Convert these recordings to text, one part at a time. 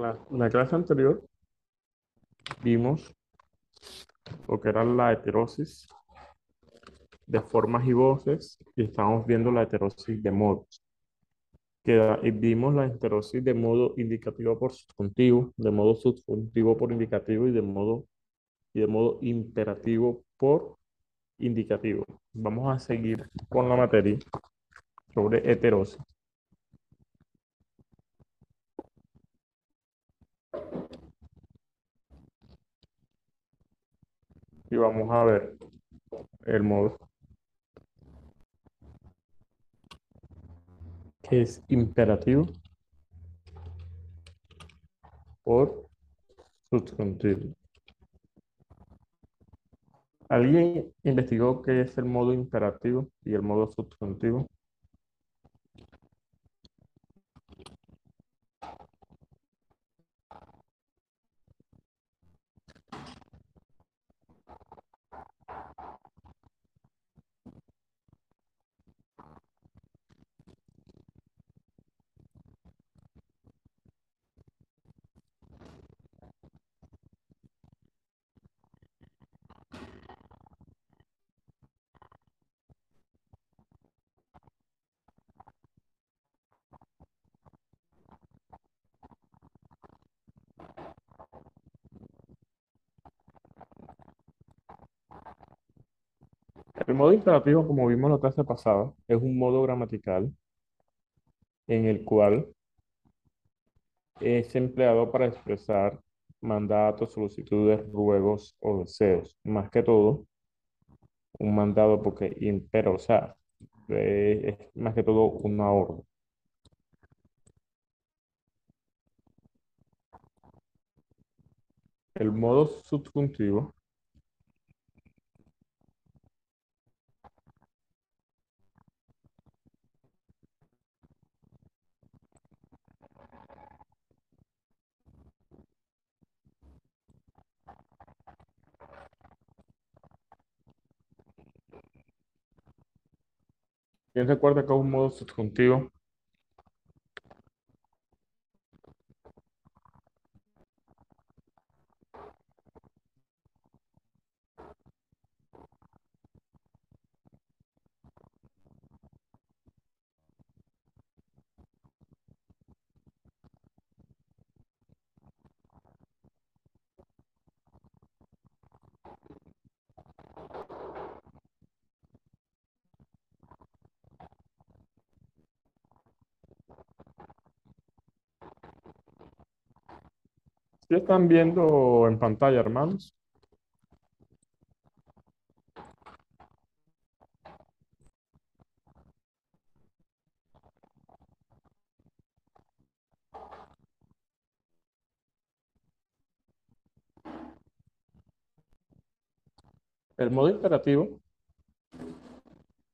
En la clase anterior vimos lo que era la heterosis de formas y voces y estamos viendo la heterosis de modos. Que, y vimos la heterosis de modo indicativo por subjuntivo, de modo subjuntivo por indicativo y de modo, y de modo imperativo por indicativo. Vamos a seguir con la materia sobre heterosis. Y vamos a ver el modo que es imperativo por subjuntivo. ¿Alguien investigó qué es el modo imperativo y el modo subjuntivo? Modo imperativo, como vimos la clase pasada, es un modo gramatical en el cual es empleado para expresar mandatos, solicitudes, ruegos o deseos. Más que todo, un mandado porque impera, o sea, es más que todo una orden. El modo subjuntivo ¿Quién recuerda que es un modo subjuntivo? ¿Sí están viendo en pantalla, hermanos? El modo imperativo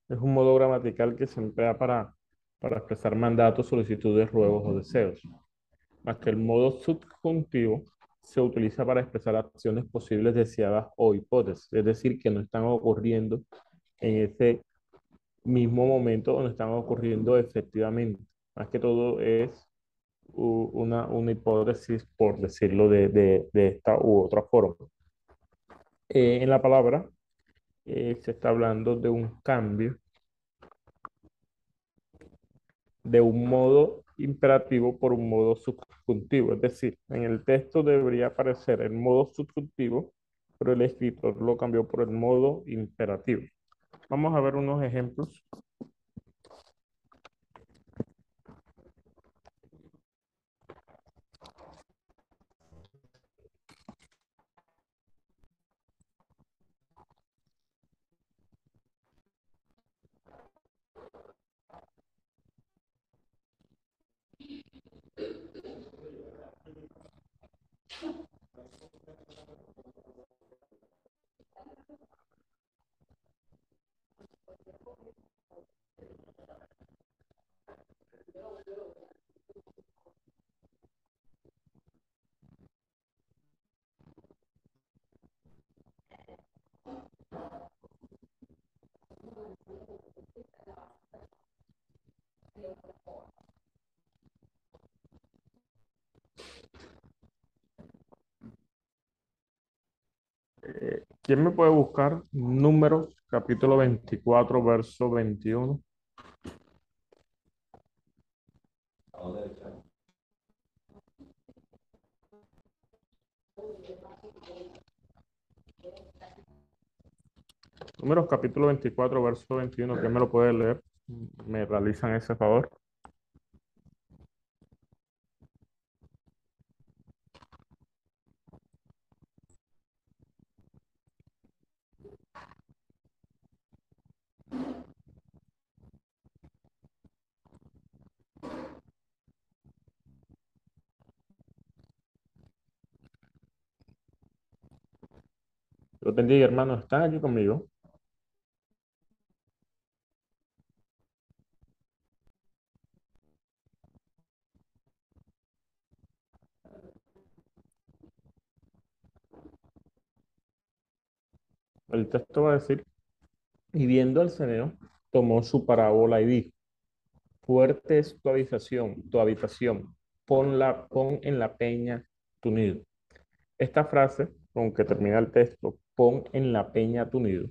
es un modo gramatical que se emplea para, para expresar mandatos, solicitudes, ruegos o deseos. Más que el modo subjuntivo se utiliza para expresar acciones posibles deseadas o hipótesis, es decir, que no están ocurriendo en ese mismo momento o no están ocurriendo efectivamente. Más que todo es una, una hipótesis, por decirlo de, de, esta u otra forma. Eh, en la palabra eh, se está hablando de un cambio de un modo imperativo por un modo subjuntivo. Es decir, en el texto debería aparecer el modo subjuntivo, pero el escritor lo cambió por el modo imperativo. Vamos a ver unos ejemplos. Eh, ¿Quién me puede buscar Números, capítulo 24, verso 21? Números capítulo 24, verso 21, ¿quién me lo puede leer? ¿Me realizan ese favor? Lo bendiga, hermanos. ¿Están aquí conmigo? Texto va a decir, y viendo al ceneo, tomó su parábola y dijo, fuerte es tu habitación, tu habitación, ponla, pon en la peña tu nido. Esta frase, con que termina el texto, pon en la peña tu nido,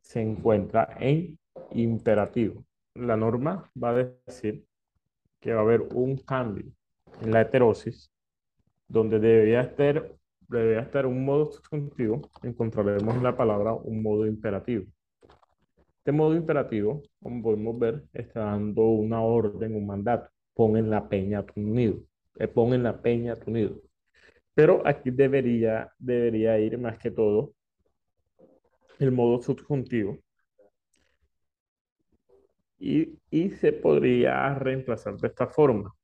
se encuentra en imperativo. La norma va a decir que va a haber un cambio en la heterosis, donde debería estar, debería estar un modo subjuntivo, encontraremos en la palabra un modo imperativo. Este modo imperativo, como podemos ver, está dando una orden, un mandato. Pon en la peña tu nido. Eh, pon en la peña tu nido. Pero aquí debería, debería ir más que todo el modo subjuntivo. Y, y se podría reemplazar de esta forma.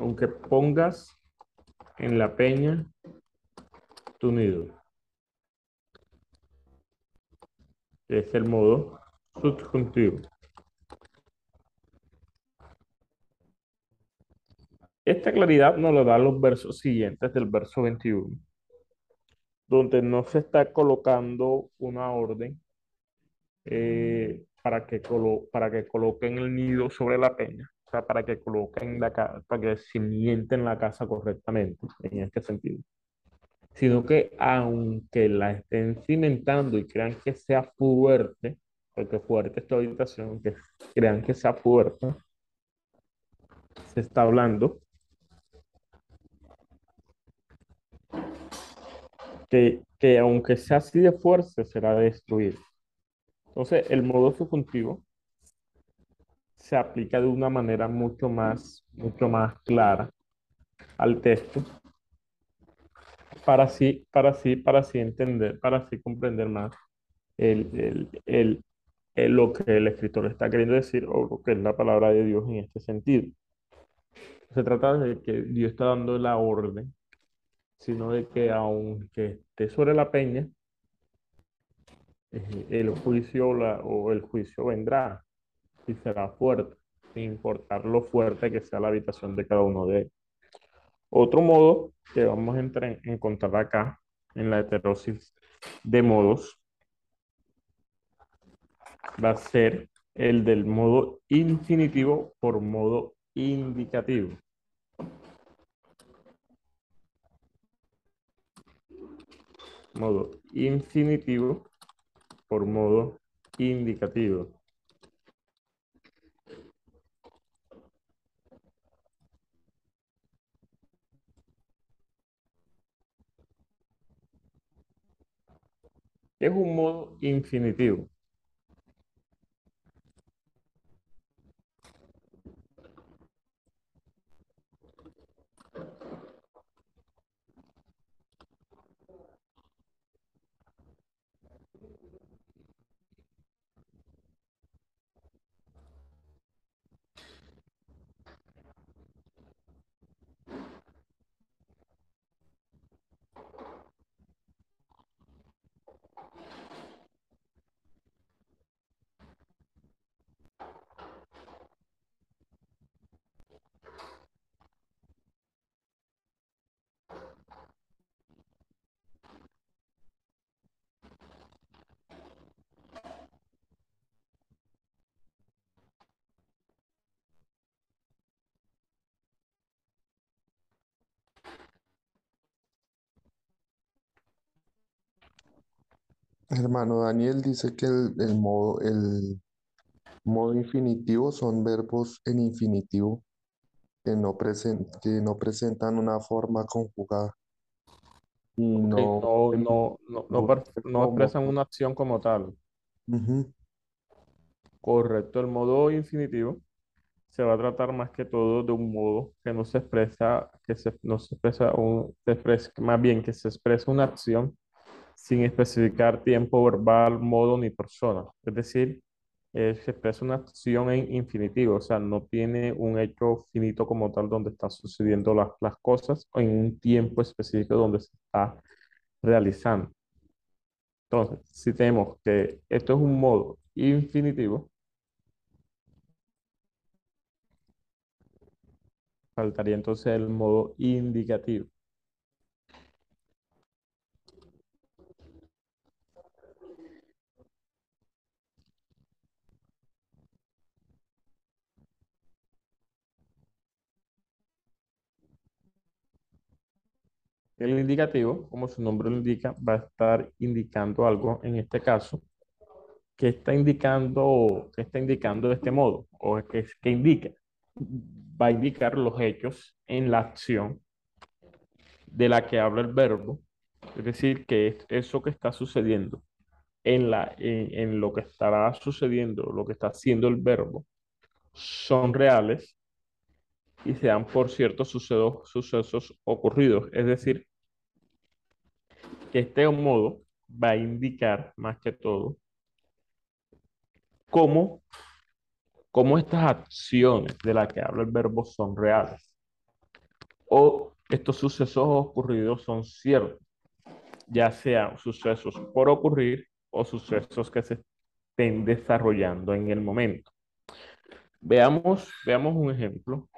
Aunque pongas en la peña tu nido. Es el modo subjuntivo. Esta claridad nos lo dan los versos siguientes del verso 21, donde no se está colocando una orden eh, para, que colo para que coloquen el nido sobre la peña, o sea, para que coloquen la para que cimienten la casa correctamente, en este sentido. Sino que aunque la estén cimentando y crean que sea fuerte, porque fuerte esta habitación, que crean que sea fuerte, se está hablando que, que aunque sea así de fuerte, será destruido. Entonces, el modo subjuntivo se aplica de una manera mucho más, mucho más clara al texto para así, para así, para así entender, para así comprender más el, el, el, lo que el escritor está queriendo decir o lo que es la palabra de Dios en este sentido. Se trata de que Dios está dando la orden sino de que aunque esté sobre la peña, eh, el juicio o el juicio vendrá será fuerte, sin importar lo fuerte que sea la habitación de cada uno de ellos. Otro modo que vamos a encontrar acá en la heterosis de modos va a ser el del modo infinitivo por modo indicativo. modo infinitivo por modo indicativo. Es un modo infinitivo. Hermano Daniel dice que el, el modo, el modo infinitivo son verbos en infinitivo que no presen- que no presentan una forma conjugada y Ok, no, no, no, no, no, no per- se no como. expresan una acción como tal. Ujú, Correcto, el modo infinitivo se va a tratar más que todo de un modo que no se expresa, que se, no se expresa un, se expresa- más bien que se expresa una acción sin especificar tiempo verbal, modo ni persona. Es decir, eh, se expresa una acción en infinitivo, o sea, no tiene un hecho finito como tal donde están sucediendo las, las cosas o en un tiempo específico donde se está realizando. Entonces, si tenemos que esto es un modo infinitivo, faltaría entonces el modo indicativo. El indicativo, como su nombre lo indica, va a estar indicando algo, en este caso, que está indicando, que está indicando de este modo, o que, que indica, va a indicar los hechos en la acción de la que habla el verbo, es decir, que es eso que está sucediendo en la, en, lo que estará sucediendo, lo que está haciendo el verbo, son reales y se dan por ciertos sucesos, sucesos ocurridos, es decir, que este modo va a indicar más que todo cómo, cómo estas acciones de las que habla el verbo son reales o estos sucesos ocurridos son ciertos, ya sean sucesos por ocurrir o sucesos que se estén desarrollando en el momento. Veamos, veamos un ejemplo.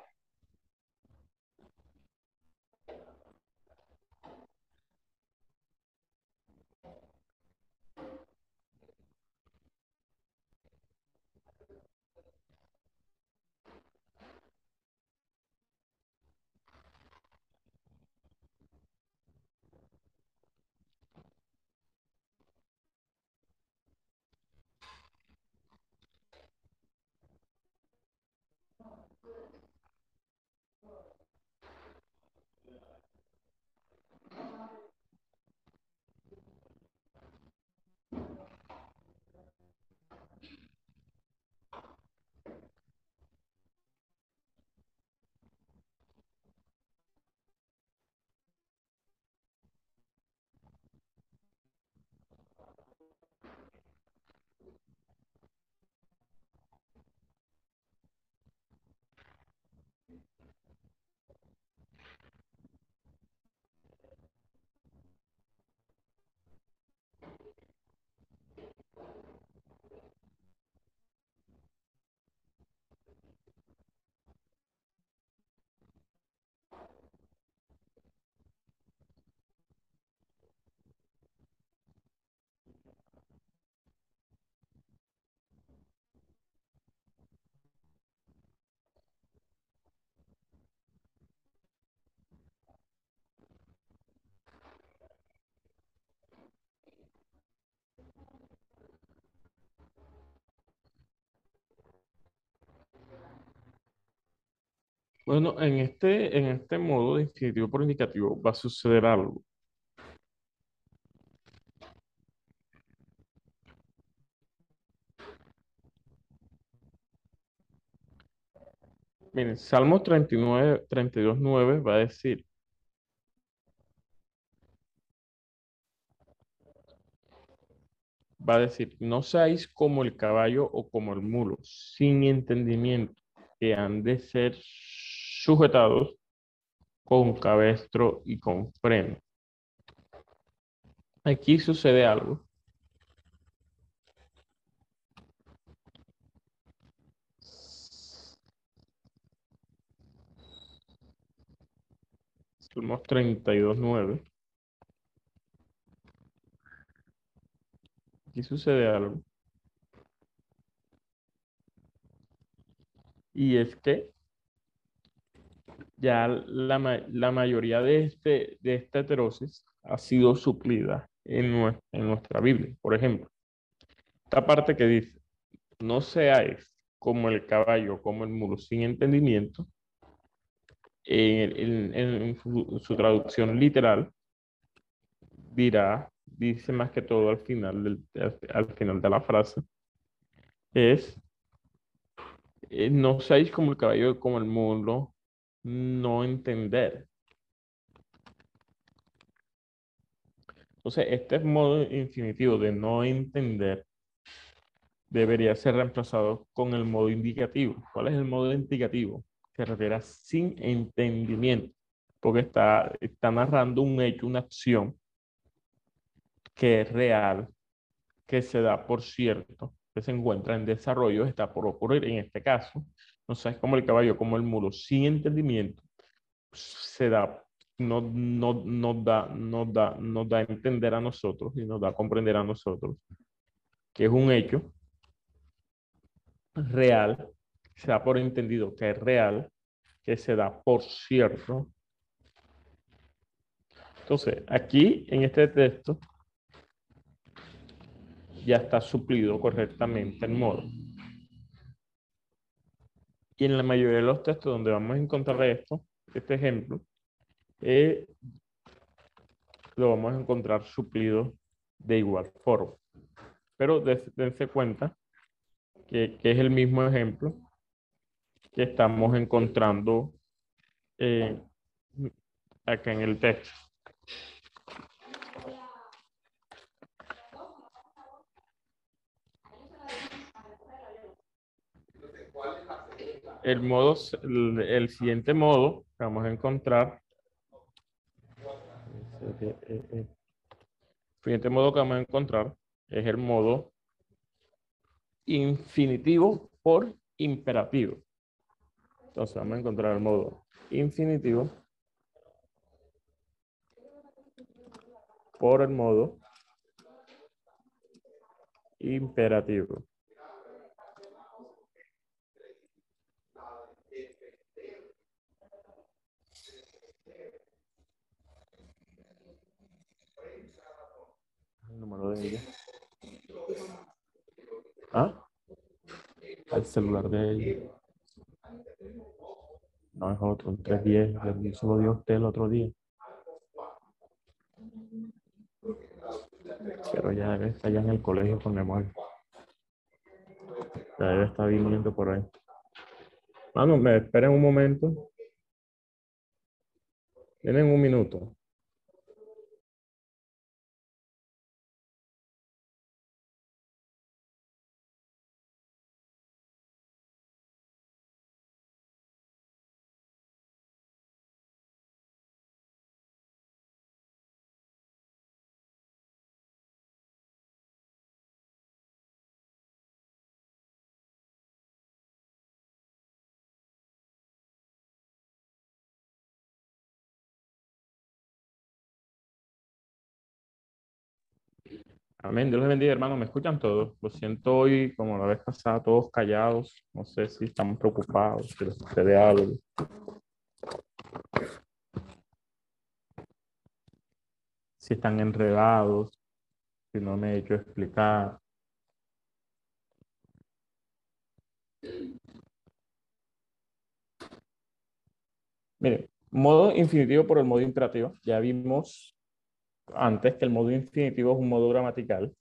Bueno, en este, en este modo de infinitivo por indicativo va a suceder algo. Miren, Salmo 39, 32, 9 va a decir, va a decir, no seáis como el caballo o como el mulo, sin entendimiento, que han de ser sujetados con cabestro y con freno. Aquí sucede algo. Salmos 32, 9. Aquí sucede algo. Y es que ya la, la mayoría de, este, de esta heterosis ha sido suplida en, en nuestra Biblia. Por ejemplo, esta parte que dice, no seáis como el caballo, como el mulo, sin entendimiento, en, su, traducción literal, dirá, dice más que todo al final, al final de la frase, es, eh, no seáis como el caballo, como el mulo, no entender. Entonces, este modo infinitivo de no entender debería ser reemplazado con el modo indicativo. ¿Cuál es el modo indicativo? Se refiere a sin entendimiento, porque está, está narrando un hecho, una acción que es real, que se da por cierto, que se encuentra en desarrollo, está por ocurrir. En este caso, no sabes como el caballo, como el muro, sin entendimiento, se da, no, no, no da, no da, nos da a entender a nosotros y nos da a comprender a nosotros que es un hecho real, se da por entendido que es real, que se da por cierto. Entonces, aquí en este texto ya está suplido correctamente el modo. Y en la mayoría de los textos donde vamos a encontrar esto, este ejemplo, eh, lo vamos a encontrar suplido de igual forma. Pero dense cuenta que, es el mismo ejemplo que estamos encontrando eh, acá en el texto. El modo, el, siguiente modo que vamos a encontrar, el siguiente modo que vamos a encontrar es el modo infinitivo por imperativo. Entonces vamos a encontrar el modo infinitivo por el modo imperativo. Número de ella. ¿Ah? El celular de ella. No es otro, un 310. Se lo dio usted el otro día. Pero ya debe estar ya en el colegio con memoria. Ya debe estar viniendo por ahí. Vamos, me esperen un momento. Tienen un minuto. Amén. Dios les bendiga, hermano. ¿Me escuchan todos? Lo siento hoy, como la vez pasada, todos callados. No sé si estamos preocupados, si les sucede algo. Si están enredados, si no me he hecho explicar. Mire, modo infinitivo por el modo imperativo. Ya vimos antes que el modo infinitivo es un modo gramatical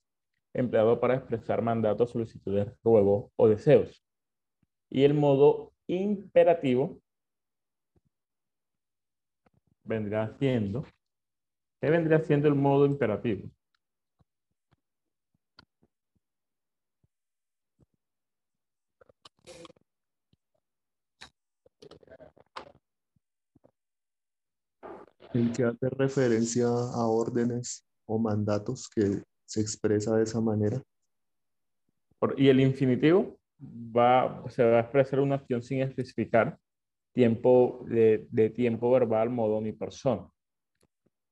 empleado para expresar mandatos, solicitudes, ruegos o deseos. Y el modo imperativo vendrá siendo, ¿qué vendría siendo el modo imperativo? El que hace referencia a órdenes o mandatos que se expresa de esa manera. Y el infinitivo va, se va a expresar una acción sin especificar tiempo de, de tiempo verbal, modo ni persona.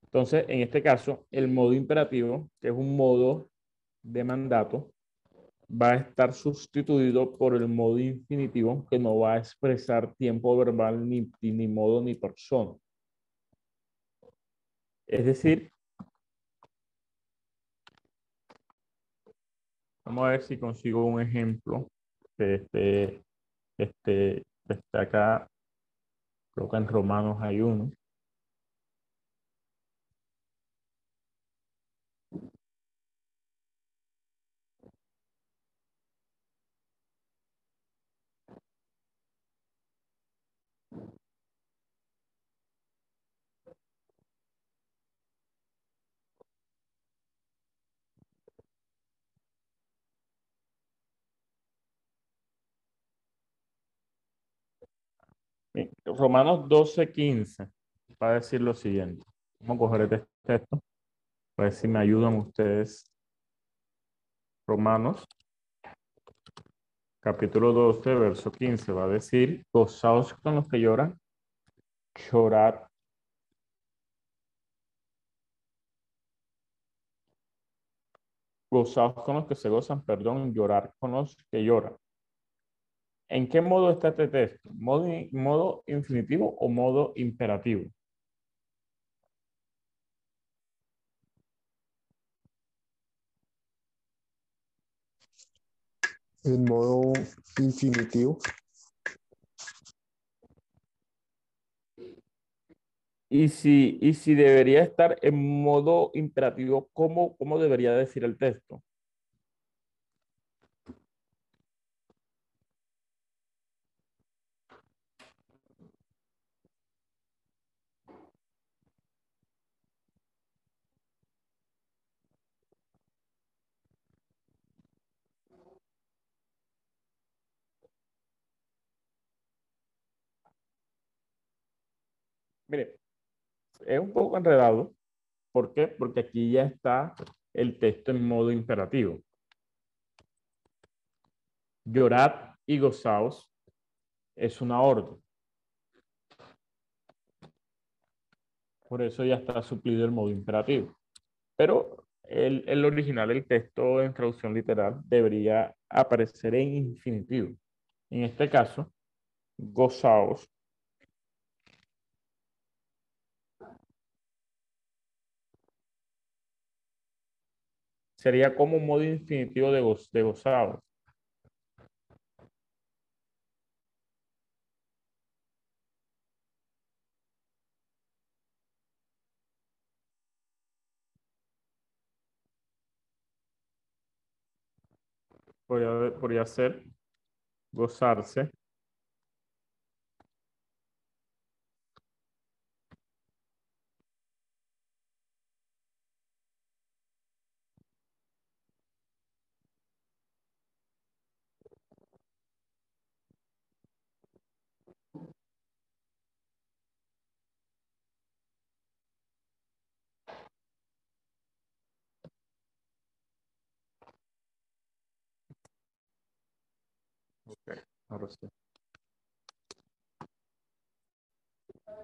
Entonces, en este caso, el modo imperativo, que es un modo de mandato, va a estar sustituido por el modo infinitivo, que no va a expresar tiempo verbal ni, ni modo ni persona. Es decir, vamos a ver si consigo un ejemplo de este, este, este acá, creo que en Romanos hay uno. Romanos 12, 15 va a decir lo siguiente. Vamos a coger este texto. A ver si me ayudan ustedes. Romanos, capítulo 12, verso 15, va a decir, gozaos con los que lloran, llorar. Gozaos con los que se gozan, perdón, llorar con los que lloran. ¿En qué modo está este texto? ¿Modo, modo infinitivo o modo imperativo? En modo infinitivo. Y si, y si debería estar en modo imperativo, ¿cómo, cómo debería decir el texto? Mire, es un poco enredado. ¿Por qué? Porque aquí ya está el texto en modo imperativo. Llorad y gozaos es una orden. Por eso ya está suplido el modo imperativo. Pero el, el original, el texto en traducción literal, debería aparecer en infinitivo. En este caso, gozaos sería como un modo infinitivo de, goz, de gozado. Podría, podría ser gozarse.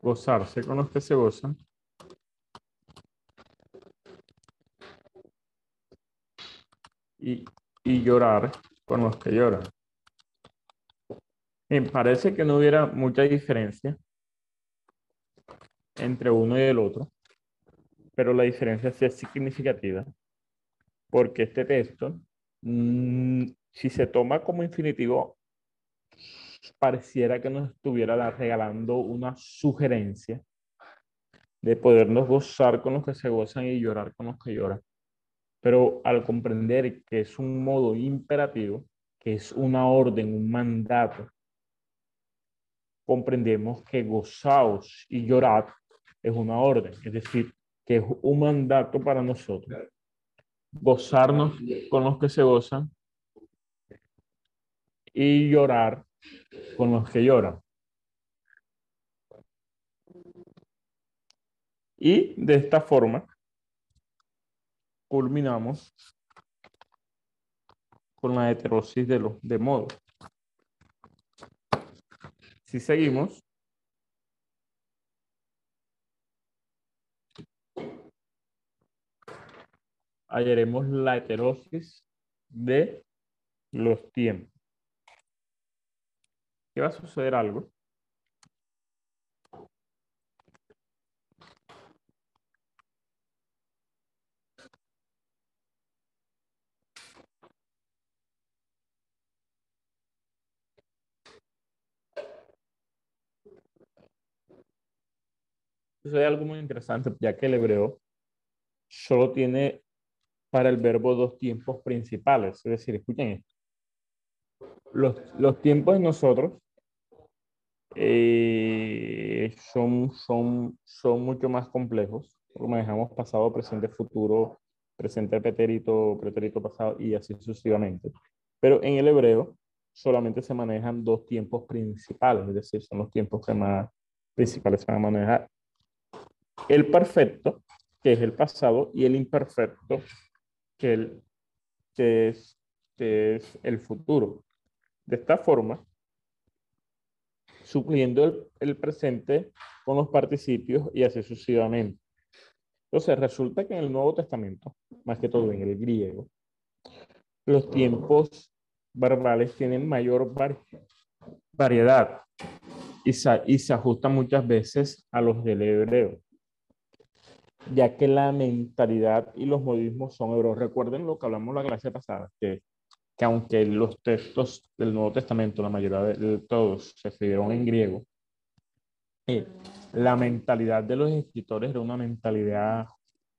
Gozarse con los que se gozan. Y, y llorar con los que lloran. Parece que no hubiera mucha diferencia entre uno y el otro, pero la diferencia sí es significativa, porque este texto, mmm, si se toma como infinitivo, pareciera que nos estuviera regalando una sugerencia de podernos gozar con los que se gozan y llorar con los que lloran. Pero al comprender que es un modo imperativo, que es una orden, un mandato, comprendemos que gozaos y llorad es una orden, es decir, que es un mandato para nosotros. Gozarnos con los que se gozan y llorar con los que lloran. Y de esta forma culminamos con la heterosis de los de modo. Si seguimos, hallaremos la heterosis de los tiempos que va a suceder algo. Sucede algo muy interesante, ya que el hebreo solo tiene para el verbo dos tiempos principales. Es decir, escuchen esto. Los, los tiempos de nosotros eh, son, son, son mucho más complejos. Manejamos pasado, presente, futuro, presente, pretérito, pretérito pasado y así sucesivamente. Pero en el hebreo solamente se manejan dos tiempos principales, es decir, son los tiempos que más principales se van a manejar. El perfecto, que es el pasado, y el imperfecto, que, el, que, es, que es el futuro. De esta forma, supliendo el, presente con los participios y así sucesivamente. Entonces, resulta que en el Nuevo Testamento, más que todo en el griego, los tiempos verbales tienen mayor variedad y se, y se ajustan muchas veces a los del hebreo, ya que la mentalidad y los modismos son hebreos. Recuerden lo que hablamos la clase pasada, que que aunque los textos del Nuevo Testamento, la mayoría de, todos, se escribieron en griego, eh, la mentalidad de los escritores era una mentalidad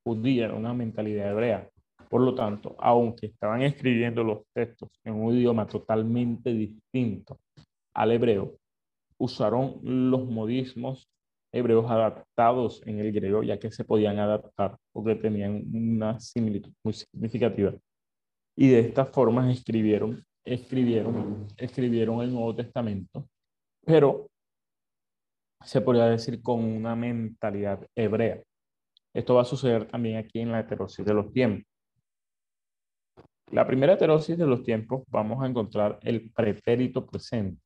judía, era una mentalidad hebrea. Por lo tanto, aunque estaban escribiendo los textos en un idioma totalmente distinto al hebreo, usaron los modismos hebreos adaptados en el griego, ya que se podían adaptar porque tenían una similitud muy significativa y de esta forma escribieron, escribieron, escribieron el Nuevo Testamento, pero se podría decir con una mentalidad hebrea. Esto va a suceder también aquí en la heterosis de los tiempos. La primera heterosis de los tiempos vamos a encontrar el pretérito presente.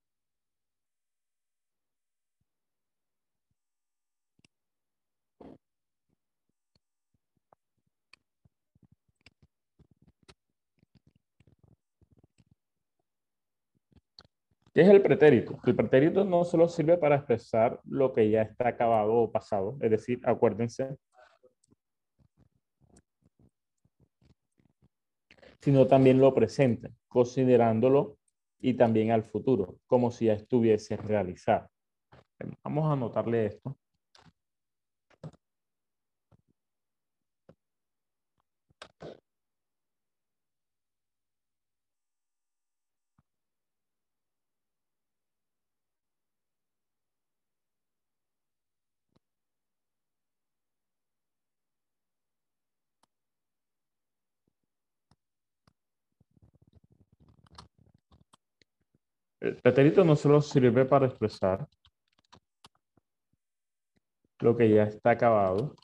¿Qué es el pretérito? El pretérito no solo sirve para expresar lo que ya está acabado o pasado, es decir, acuérdense, sino también lo presente, considerándolo y también al futuro, como si ya estuviese realizado. Vamos a anotarle esto. El pretérito no solo sirve para expresar lo que ya está acabado,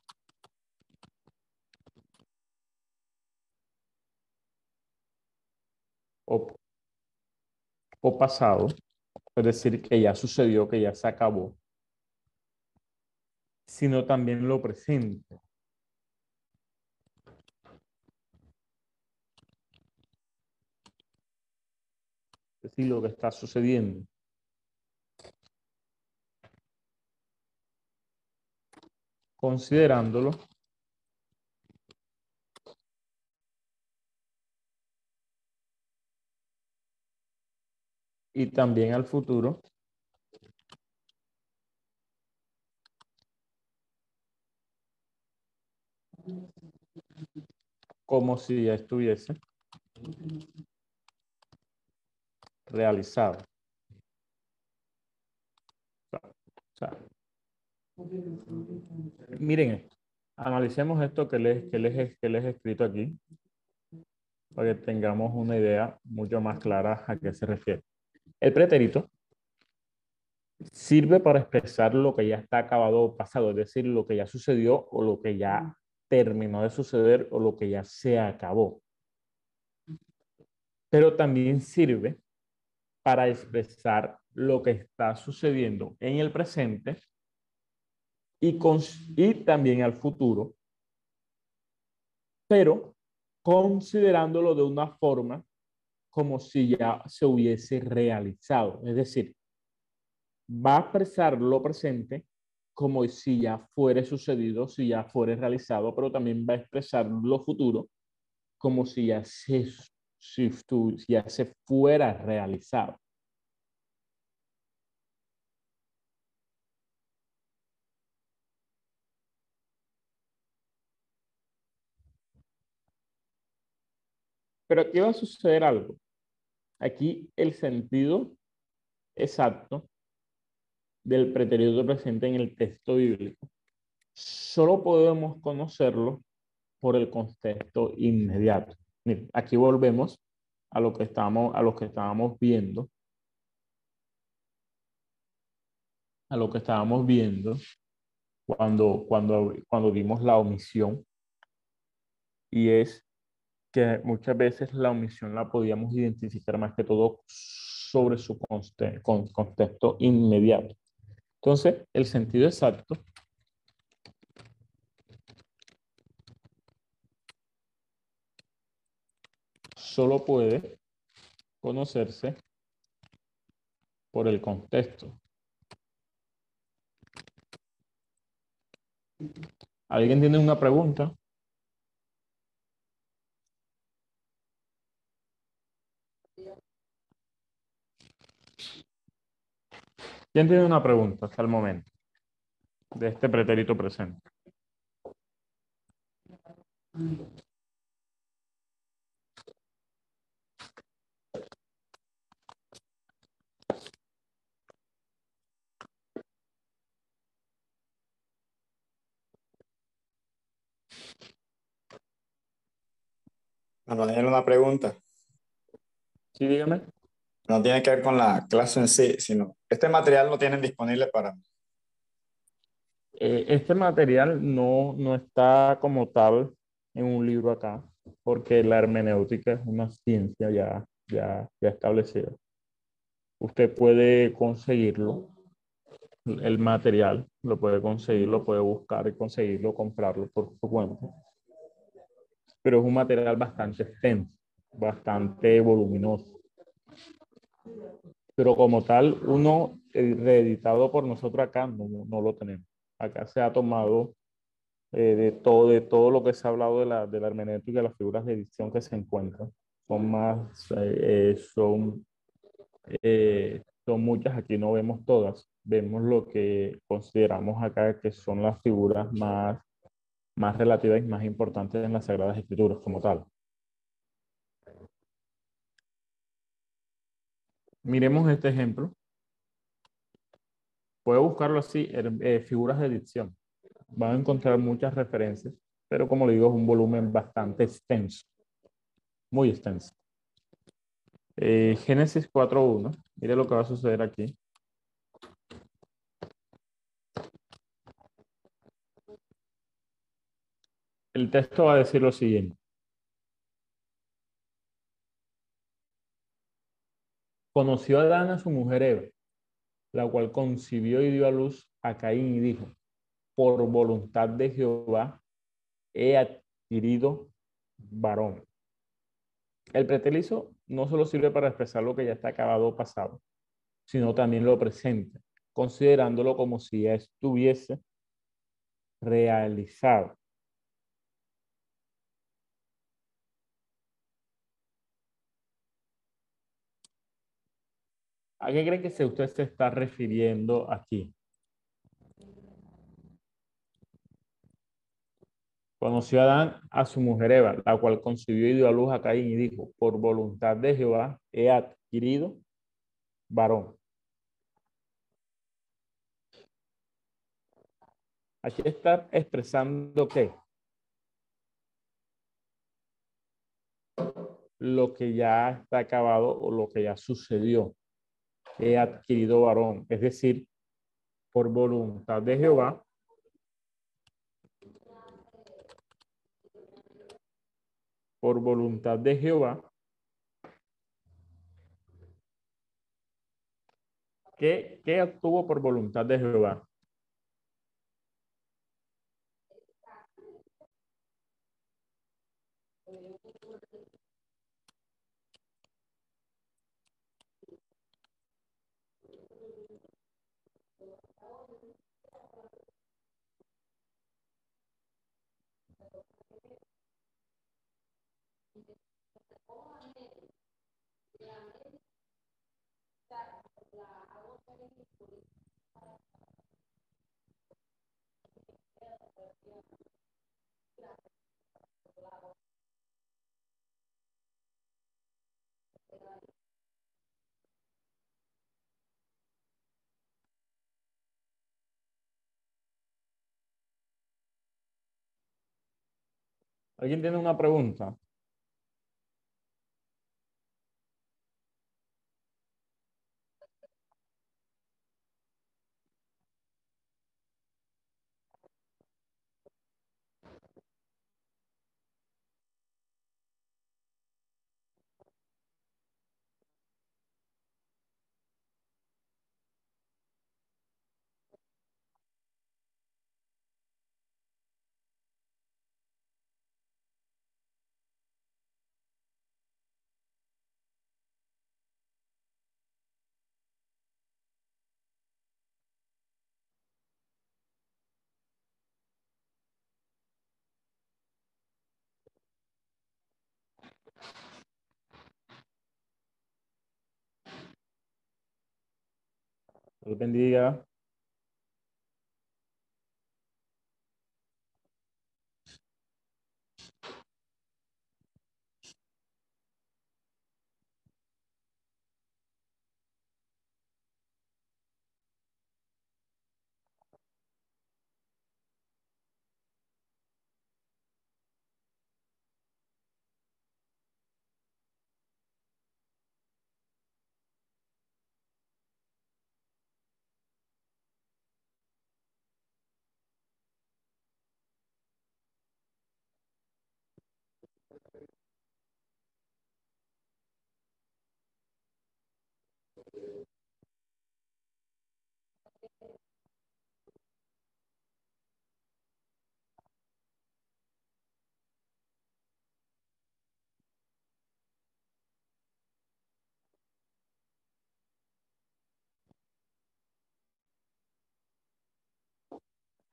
o, pasado, es decir, que ya sucedió, que ya se acabó, sino también lo presente. Decir, lo que está sucediendo. Considerándolo y también al futuro. Como si ya estuviese realizado. miren. Analicemos esto que les, que, les, que les he escrito aquí para que tengamos una idea mucho más clara a qué se refiere. El pretérito sirve para expresar lo que ya está acabado o pasado, es decir, lo que ya sucedió o lo que ya terminó de suceder o lo que ya se acabó. Pero también sirve para expresar lo que está sucediendo en el presente y, con, y también al futuro, pero considerándolo de una forma como si ya se hubiese realizado. Es decir, va a expresar lo presente como si ya fuere sucedido, si ya fuere realizado, pero también va a expresar lo futuro como si ya se si tú ya se fuera realizado. Pero aquí va a suceder algo. Aquí el sentido exacto del pretérito presente en el texto bíblico solo podemos conocerlo por el contexto inmediato aquí volvemos a lo que estamos, a lo que estábamos viendo. A lo que estábamos viendo cuando, cuando, cuando vimos la omisión. Y es que muchas veces la omisión la podíamos identificar más que todo sobre su contexto inmediato. Entonces, el sentido exacto solo puede conocerse por el contexto. ¿Alguien tiene una pregunta? ¿Quién tiene una pregunta hasta el momento de este pretérito presente? Bueno, una pregunta. Sí, dígame. No tiene que ver con la clase en sí, sino este material lo tienen disponible para mí. Eh, este material no, no está como tal en un libro acá, porque la hermenéutica es una ciencia ya, ya, ya establecida. Usted puede conseguirlo, el material, lo puede conseguir, lo puede buscar y conseguirlo, comprarlo por su cuenta pero es un material bastante extenso, bastante voluminoso. Pero como tal, uno reeditado por nosotros acá no, no lo tenemos. Acá se ha tomado eh, de, todo, de todo lo que se ha hablado de la, de la hermenéutica las figuras de edición que se encuentran. Son más, eh, son, eh, son muchas, aquí no vemos todas. Vemos lo que consideramos acá que son las figuras más más relativas y más importantes en las Sagradas Escrituras como tal. Miremos este ejemplo. Puedo buscarlo así, eh, figuras de edición. Van a encontrar muchas referencias, pero como le digo, es un volumen bastante extenso, muy extenso. Eh, Génesis 4.1, mire lo que va a suceder aquí. El texto va a decir lo siguiente. Conoció a Adán a su mujer Eva, la cual concibió y dio a luz a Caín y dijo, por voluntad de Jehová he adquirido varón. El pretelizo no solo sirve para expresar lo que ya está acabado o pasado, sino también lo presente, considerándolo como si ya estuviese realizado. ¿A qué cree que usted se está refiriendo aquí? Conoció a Adán a su mujer Eva, la cual concibió y dio a luz a Caín y dijo, por voluntad de Jehová he adquirido varón. Aquí está expresando qué? Lo que ya está acabado o lo que ya sucedió he adquirido varón, es decir, por voluntad de Jehová, por voluntad de Jehová, ¿qué, qué obtuvo por voluntad de Jehová? ¿Alguien tiene una pregunta? Dios bendiga.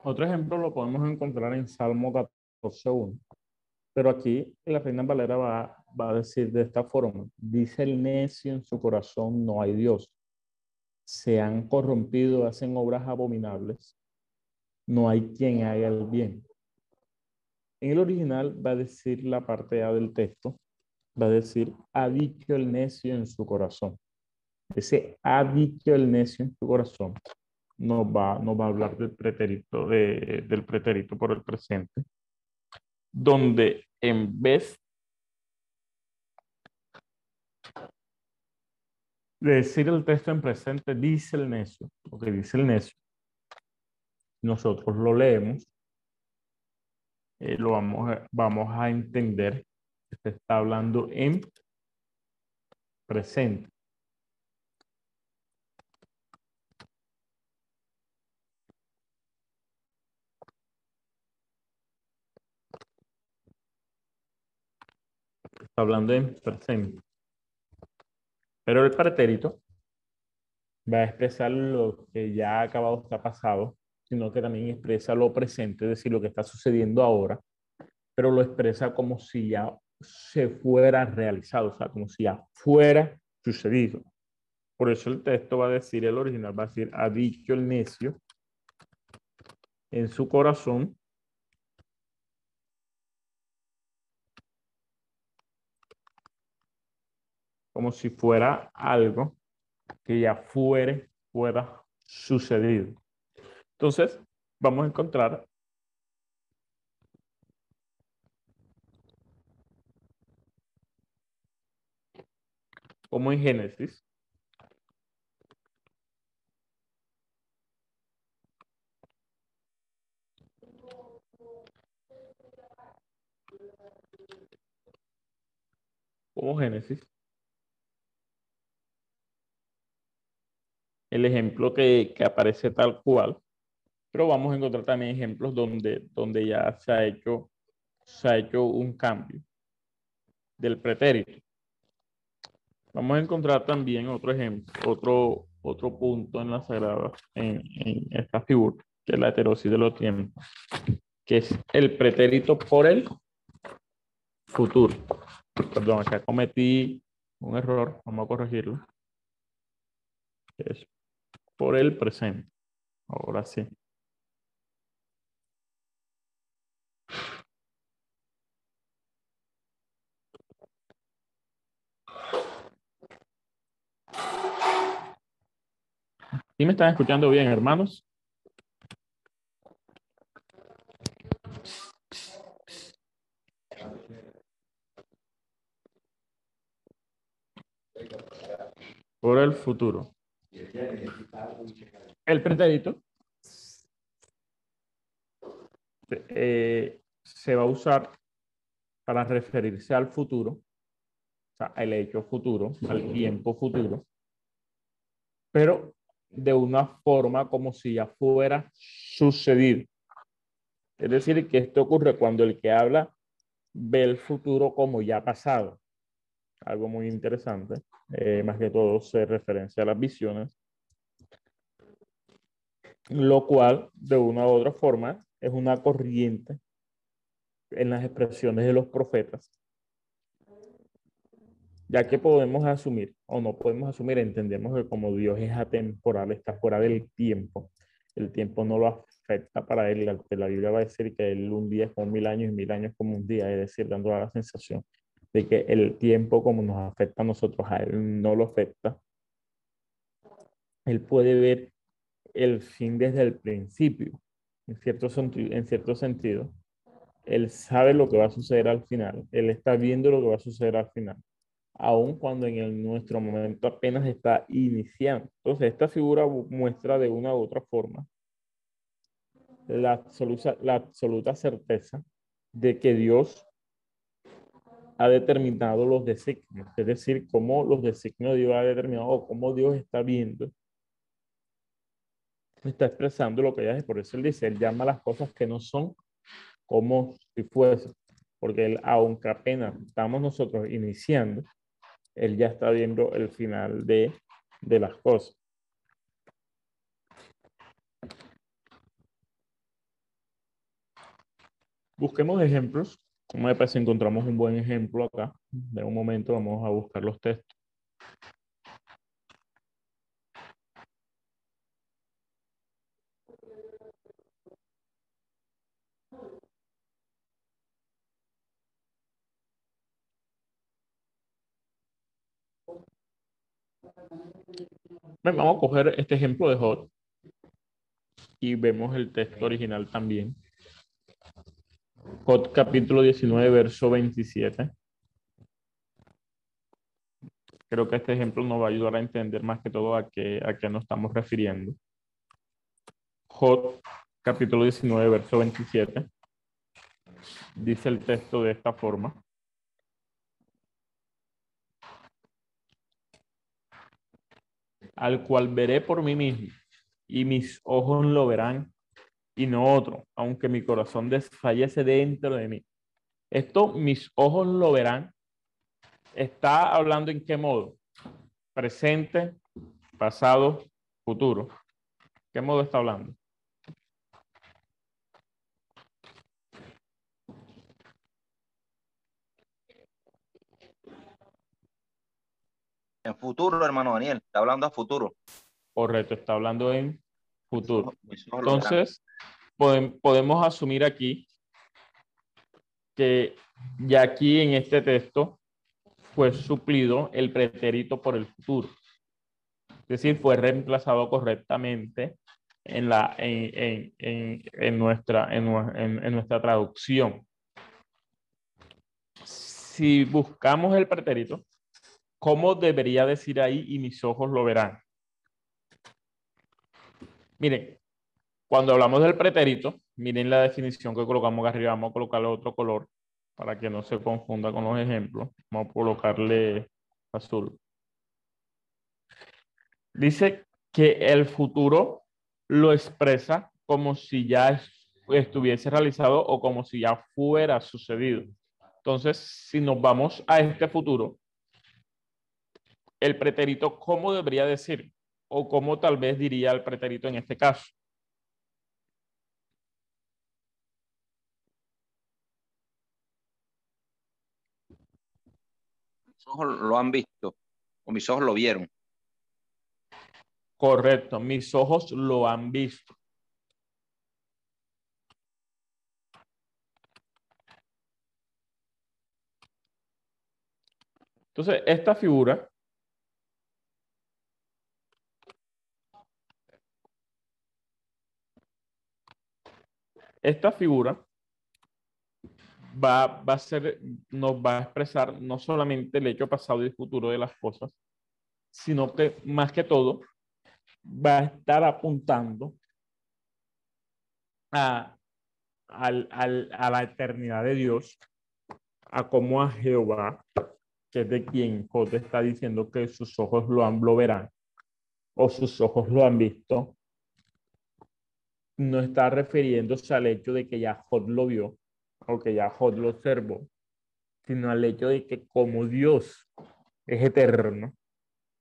Otro ejemplo lo podemos encontrar en Salmo 14.1. Pero aquí la Reina Valera va, va a decir de esta forma, dice el necio en su corazón, no hay Dios. Se han corrompido, hacen obras abominables. No hay quien haga el bien. En el original va a decir la parte A del texto, va a decir, ha dicho el necio en su corazón. Ese ha dicho el necio en su corazón nos va, nos va a hablar del pretérito, de, del pretérito por el presente, donde en vez de decir el texto en presente, dice el necio, lo que dice el necio, nosotros lo leemos, eh, lo vamos a, vamos a entender que se está hablando en presente. Está hablando en presente. Pero el pretérito va a expresar lo que ya ha acabado, está pasado, sino que también expresa lo presente, es decir, lo que está sucediendo ahora, pero lo expresa como si ya se fuera realizado, o sea, como si ya fuera sucedido. Por eso el texto va a decir, el original va a decir, ha dicho el necio en su corazón, como si fuera algo que ya fuera sucedido. Entonces, vamos a encontrar como en Génesis, como Génesis, el ejemplo que, que, aparece tal cual, pero vamos a encontrar también ejemplos donde, donde ya se ha, hecho, se ha hecho un cambio del pretérito. Vamos a encontrar también otro ejemplo, otro, otro punto en la sagrada, en, en esta figura, que es la heterosis de los tiempos, que es el pretérito por el futuro. Perdón, acá cometí un error, vamos a corregirlo. Es por el presente. Ahora sí. ¿Sí me están escuchando bien, hermanos? Por el futuro. El pretérito eh, se va a usar para referirse al futuro, o sea, al hecho futuro, al tiempo futuro, pero de una forma como si ya fuera sucedido. Es decir, que esto ocurre cuando el que habla ve el futuro como ya pasado. Algo muy interesante, eh, más que todo se referencia a las visiones, lo cual de una u otra forma es una corriente en las expresiones de los profetas, ya que podemos asumir, o no podemos asumir, entendemos que como Dios es atemporal, está fuera del tiempo, el tiempo no lo afecta para él, la, Biblia va a decir que él un día es como mil años y mil años como un día, es decir, dando la sensación de que el tiempo como nos afecta a nosotros, a él no lo afecta. Él puede ver el fin desde el principio, en cierto, en cierto sentido él sabe lo que va a suceder al final, él está viendo lo que va a suceder al final, aun cuando en el, nuestro momento apenas está iniciando. Entonces, esta figura muestra de una u otra forma la absoluta, la absoluta certeza de que Dios ha determinado los designios, es decir, cómo los designios de Dios ha determinado o cómo Dios está viendo, está expresando lo que ya es. Por eso él dice, él llama las cosas que no son como si fuese, porque él, aunque apenas estamos nosotros iniciando, él ya está viendo el final de, de las cosas. Busquemos ejemplos. Como me parece, encontramos un buen ejemplo acá. De un momento vamos a buscar los textos. Vamos a coger este ejemplo de Hot y vemos el texto original también. Hot capítulo 19, verso 27. Creo que este ejemplo nos va a ayudar a entender más que todo a qué, a qué nos estamos refiriendo. Hot capítulo 19, verso 27. Dice el texto de esta forma. Al cual veré por mí mismo, y mis ojos lo verán, y no otro, aunque mi corazón desfallece dentro de mí. Esto, mis ojos lo verán, está hablando en qué modo? Presente, pasado, futuro. ¿Qué modo está hablando? En futuro, hermano Daniel, está hablando a futuro. Correcto, está hablando en futuro. Entonces, podemos asumir aquí que ya aquí en este texto fue suplido el pretérito por el futuro. Es decir, fue reemplazado correctamente en, la, en, en, en nuestra, en nuestra traducción. Si buscamos el pretérito, ¿Cómo debería decir ahí y mis ojos lo verán? Miren, cuando hablamos del pretérito, miren la definición que colocamos arriba. Vamos a colocarle otro color para que no se confunda con los ejemplos. Vamos a colocarle azul. Dice que el futuro lo expresa como si ya estuviese realizado o como si ya fuera sucedido. Entonces, si nos vamos a este futuro, el pretérito, ¿cómo debería decir? O cómo tal vez diría el pretérito en este caso. Mis ojos lo han visto, o mis ojos lo vieron. Correcto, mis ojos lo han visto. Entonces, esta figura Esta figura va, va, a ser, nos va a expresar no solamente el hecho pasado y futuro de las cosas, sino que más que todo va a estar apuntando a, al- al- a la eternidad de Dios, a cómo a Jehová, que es de quien Jod está diciendo que sus ojos lo, han, lo verán, o sus ojos lo han visto, no está refiriéndose al hecho de que ya Jod lo vio, o que ya Jod lo observó, sino al hecho de que como Dios es eterno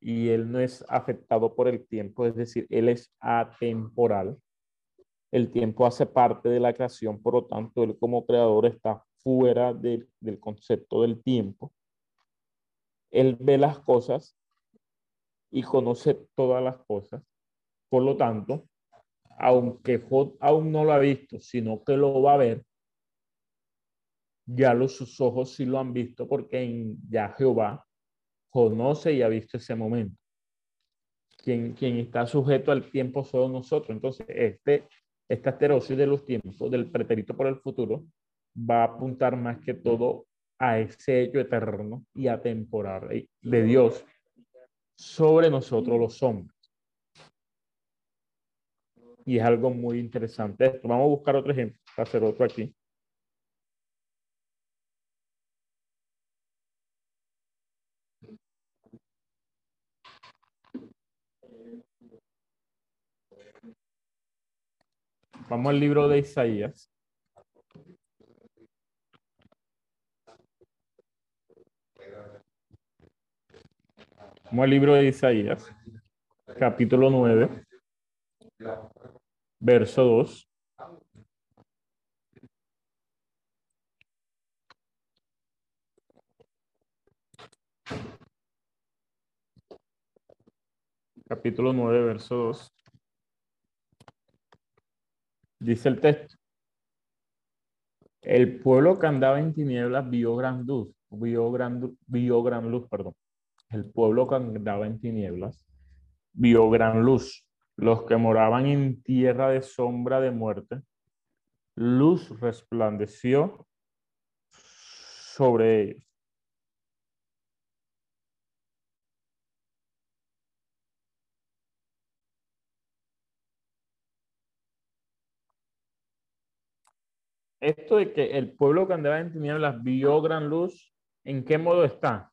y Él no es afectado por el tiempo, es decir, Él es atemporal. El tiempo hace parte de la creación, por lo tanto, Él como creador está fuera del- del concepto del tiempo. Él ve las cosas y conoce todas las cosas. Por lo tanto, aunque Jod aún no lo ha visto, sino que lo va a ver, ya los, sus ojos sí lo han visto porque en, ya Jehová conoce y ha visto ese momento. Quien, quien está sujeto al tiempo somos nosotros. Entonces, este, esta asterosis de los tiempos, del pretérito por el futuro, va a apuntar más que todo a ese hecho eterno y atemporal de Dios sobre nosotros los hombres. Y es algo muy interesante esto. Vamos a buscar otro ejemplo, para hacer otro aquí. Vamos al libro de Isaías. Vamos al libro de Isaías, capítulo 9, verso 2. Capítulo 9, verso 2. Dice el texto. El pueblo que andaba en tinieblas vio gran luz, vio gran, vio gran luz, perdón. El pueblo que andaba en tinieblas vio gran luz. Los que moraban en tierra de sombra de muerte, luz resplandeció sobre ellos. Esto de que el pueblo que andaba en tinieblas vio gran luz, ¿en qué modo está?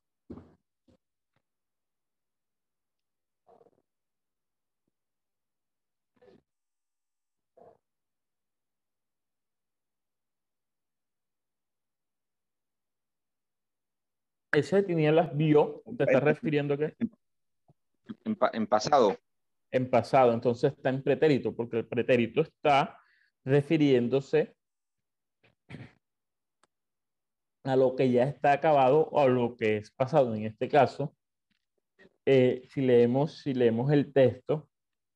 Ese de tinieblas vio, ¿te estás refiriendo a qué? En, pa- en pasado. En pasado, entonces está en pretérito, porque el pretérito está refiriéndose a lo que ya está acabado o a lo que es pasado. En este caso, eh, si, leemos, si leemos el texto,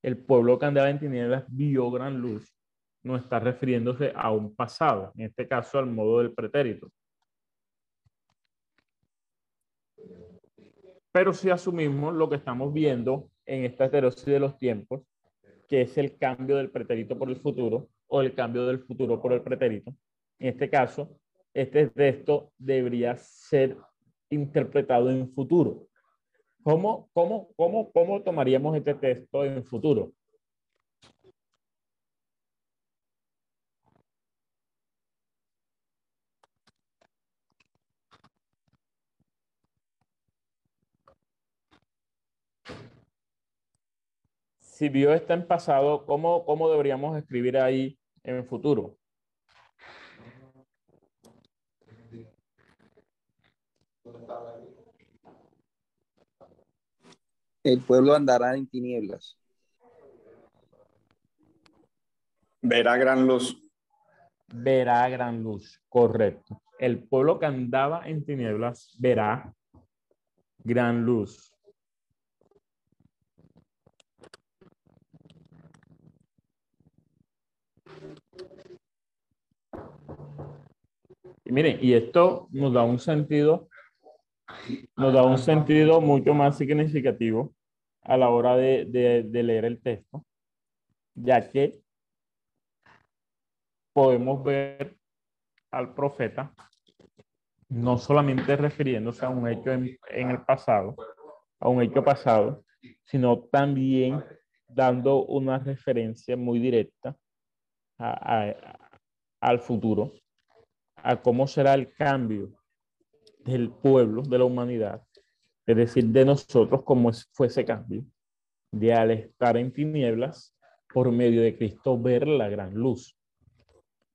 el pueblo que andaba en tinieblas vio gran luz, no está refiriéndose a un pasado, en este caso al modo del pretérito. Pero si asumimos lo que estamos viendo en esta heterosis de los tiempos, que es el cambio del pretérito por el futuro o el cambio del futuro por el pretérito, en este caso, este texto debería ser interpretado en futuro. ¿Cómo, cómo, cómo, cómo tomaríamos este texto en futuro? Si vio está en pasado, ¿cómo, cómo deberíamos escribir ahí en futuro? El pueblo andará en tinieblas. Verá gran luz. Verá gran luz, correcto. El pueblo que andaba en tinieblas verá gran luz. Y miren, y esto nos da un sentido, nos da un sentido mucho más significativo a la hora de, leer el texto, ya que podemos ver al profeta no solamente refiriéndose a un hecho en, el pasado, a un hecho pasado, sino también dando una referencia muy directa al futuro, a cómo será el cambio del pueblo, de la humanidad, es decir, de nosotros, cómo fue ese cambio, de al estar en tinieblas, por medio de Cristo, ver la gran luz.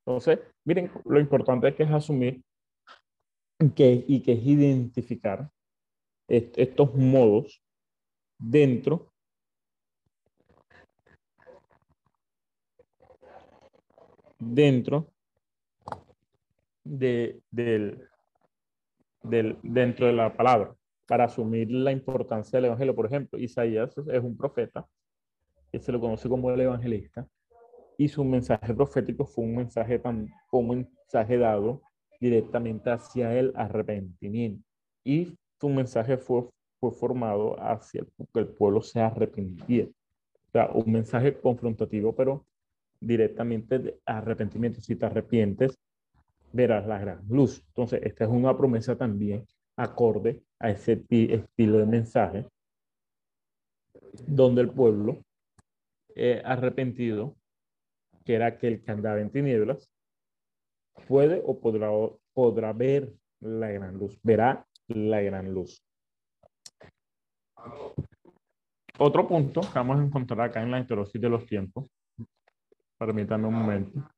Entonces, miren, lo importante que es asumir que, y que es identificar est- estos modos dentro dentro de, del, del, dentro de la palabra para asumir la importancia del evangelio. Por ejemplo, Isaías es- un profeta que se lo conoce como el evangelista y su mensaje profético fue un mensaje tan, un mensaje dado directamente hacia el arrepentimiento y su mensaje fue, fue formado hacia el, que el pueblo se arrepintiera. O sea, un mensaje confrontativo, pero directamente de arrepentimiento. Si te arrepientes, verás la gran luz. Entonces, esta es una promesa también acorde a ese ti- estilo de mensaje, donde el pueblo eh, arrepentido, que era aquel que andaba en tinieblas, puede o podrá, podrá ver la gran luz, verá la gran luz. Otro punto que vamos a encontrar acá en la heterosis de los tiempos, permítanme un momento.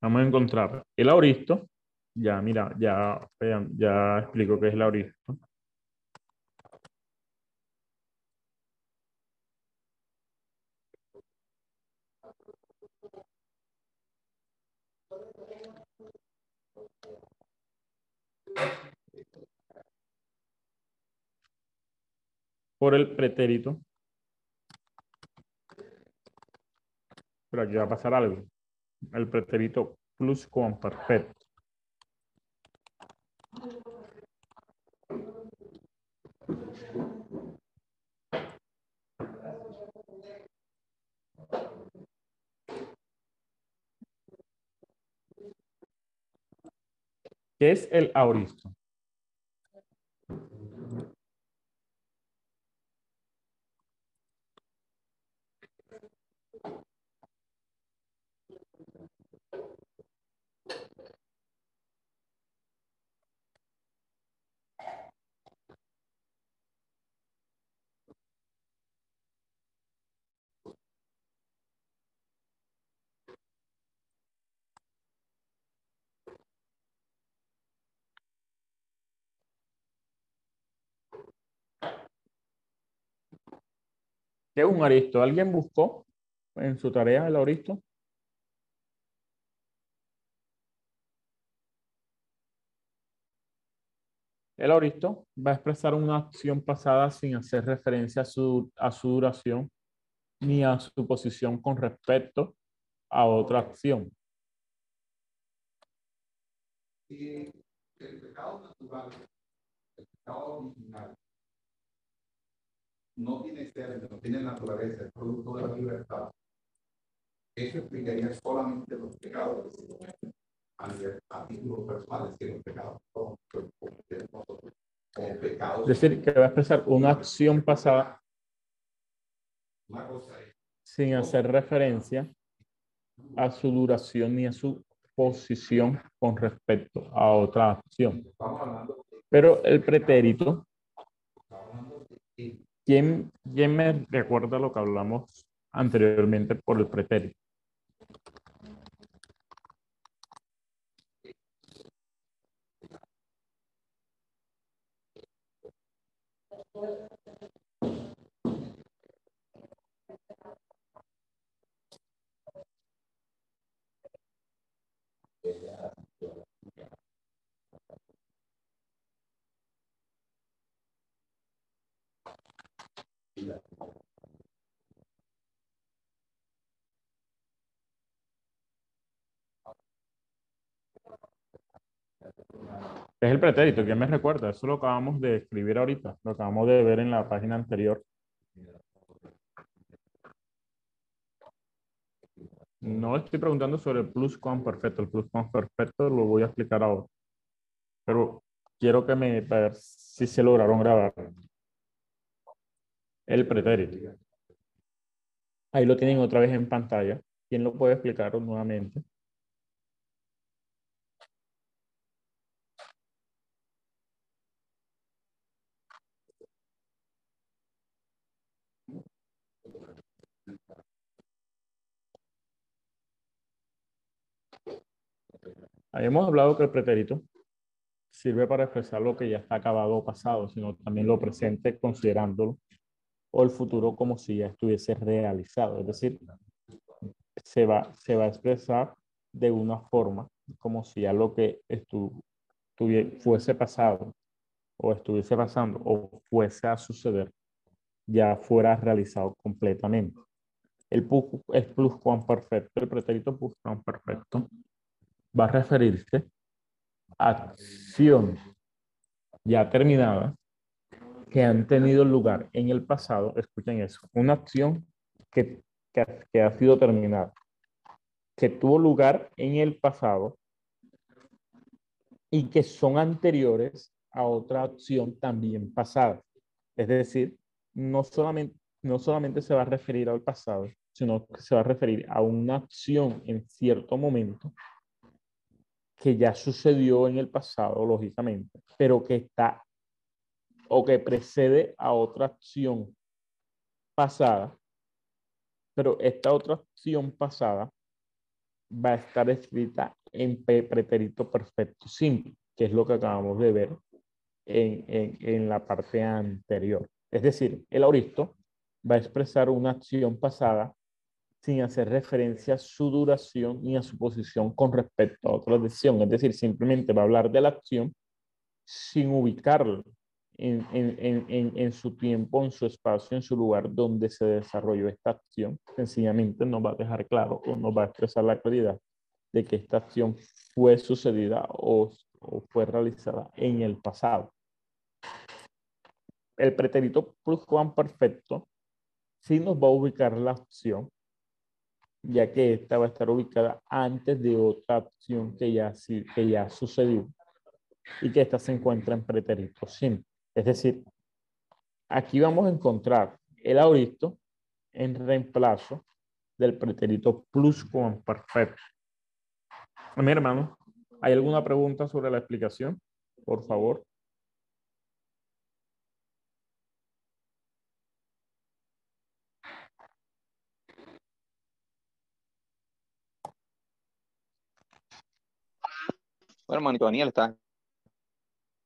Vamos a encontrar el auristo. Ya, mira, ya, ya explico qué es el auristo. Por el pretérito. Pero aquí va a pasar algo. El pretérito plus con perfecto. ¿Qué es el auristo? ¿Qué es un aristo? ¿Alguien buscó en su tarea el auristo? El auristo va a expresar una acción pasada sin hacer referencia a su, a su duración ni a su posición con respecto a otra acción. El pecado natural, el pecado original, no tiene ser, no tiene naturaleza, es producto de la libertad. Eso explicaría solamente los pecados que se cometen a, nivel- a título personal, que los pecados son que cometemos nosotros pecados. Es decir, que va a expresar una acción pasada Una cosa es sin hacer referencia a su duración ni a su posición con respecto a otra acción. Pero el pretérito, ¿quién, me recuerda lo que hablamos anteriormente por el pretérito? Es el pretérito, ¿quién me recuerda? Eso lo acabamos de escribir ahorita, lo acabamos de ver en la página anterior. No estoy preguntando sobre el pluscuamperfecto. El pluscuamperfecto lo voy a explicar ahora. Pero quiero que me ver si se lograron grabar. El pretérito. Ahí lo tienen otra vez en pantalla. ¿Quién lo puede explicar nuevamente? Habíamos hablado que el pretérito sirve para expresar lo que ya está acabado o pasado, sino también lo presente considerándolo o el futuro como si ya estuviese realizado. Es decir, se va, se va a expresar de una forma como si ya lo que fuese pasado o estuviese pasando o fuese a suceder ya fuera realizado completamente. El, el pluscuamperfecto, el pretérito pluscuamperfecto, va a referirse a acciones ya terminadas que han tenido lugar en el pasado. Escuchen eso, una acción que, que ha sido terminada, que tuvo lugar en el pasado y que son anteriores a otra acción también pasada. Es decir, no solamente, no solamente se va a referir al pasado, sino que se va a referir a una acción en cierto momento que ya sucedió en el pasado, lógicamente, pero que está o que precede a otra acción pasada, pero esta otra acción pasada va a estar escrita en pretérito perfecto simple, que es lo que acabamos de ver en, en, en la parte anterior. Es decir, el auristo va a expresar una acción pasada sin hacer referencia a su duración ni a su posición con respecto a otra decisión. Es decir, simplemente va a hablar de la acción sin ubicarlo en, su tiempo, en su espacio, en su lugar donde se desarrolló esta acción. Sencillamente nos va a dejar claro o nos va a expresar la claridad de que esta acción fue sucedida o, fue realizada en el pasado. El pretérito perfecto sí nos va a ubicar la acción, ya que esta va a estar ubicada antes de otra acción que ya, que ya sucedió y que esta se encuentra en pretérito simple. Es decir, aquí vamos a encontrar el auristo en reemplazo del pretérito perfecto. Mi hermano, ¿hay alguna pregunta sobre la explicación? Por favor. Bueno, hermanito Daniel, está,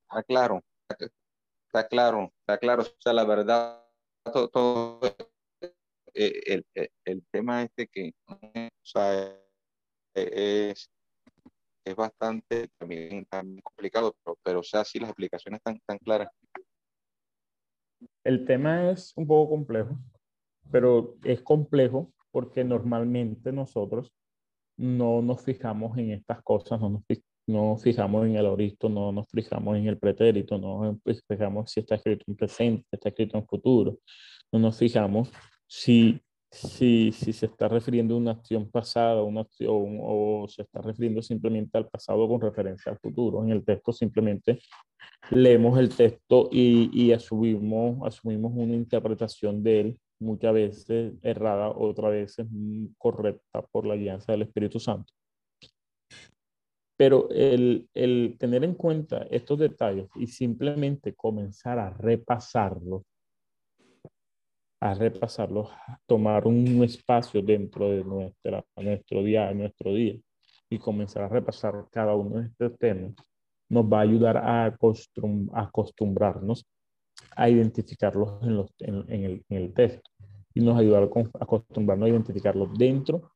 está claro está claro, está claro. O sea, la verdad, todo, eh, el, el, el, tema este que, o sea, eh, es, es bastante también, también complicado, pero, pero, o sea, sí las explicaciones están tan claras. El tema es un poco complejo, pero es complejo porque normalmente nosotros no nos fijamos en estas cosas, no nos, no fijamos en el oristo, no nos fijamos en el pretérito, no nos fijamos si está escrito en presente, está escrito en futuro, no nos fijamos si, si, si se está refiriendo a una acción pasada una acción, o se está refiriendo simplemente al pasado con referencia al futuro. En el texto simplemente leemos el texto y, y asumimos, asumimos una interpretación de él, muchas veces errada, otras veces correcta por la guianza del Espíritu Santo. Pero el, el, tener en cuenta estos detalles y simplemente comenzar a repasarlos, a repasarlos, tomar un espacio dentro de nuestra, nuestro día, nuestro día y comenzar a repasar cada uno de estos temas, nos va a ayudar a, acostum, acostumbrarnos a identificarlos en, los, en, en, el, en el texto y nos ayudará a acostumbrarnos a identificarlos dentro,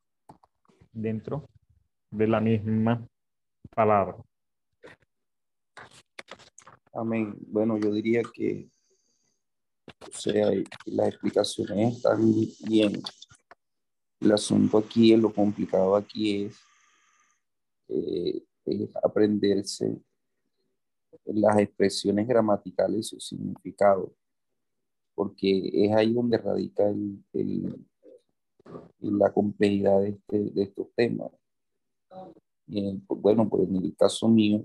dentro de la misma palabra. Amén. Bueno, yo diría que, las explicaciones están bien. El asunto aquí, lo complicado aquí es, eh, es aprenderse las expresiones gramaticales y su significado, porque es ahí donde radica el, la complejidad de, este- de estos temas. Y, pues, bueno, pues en el caso mío,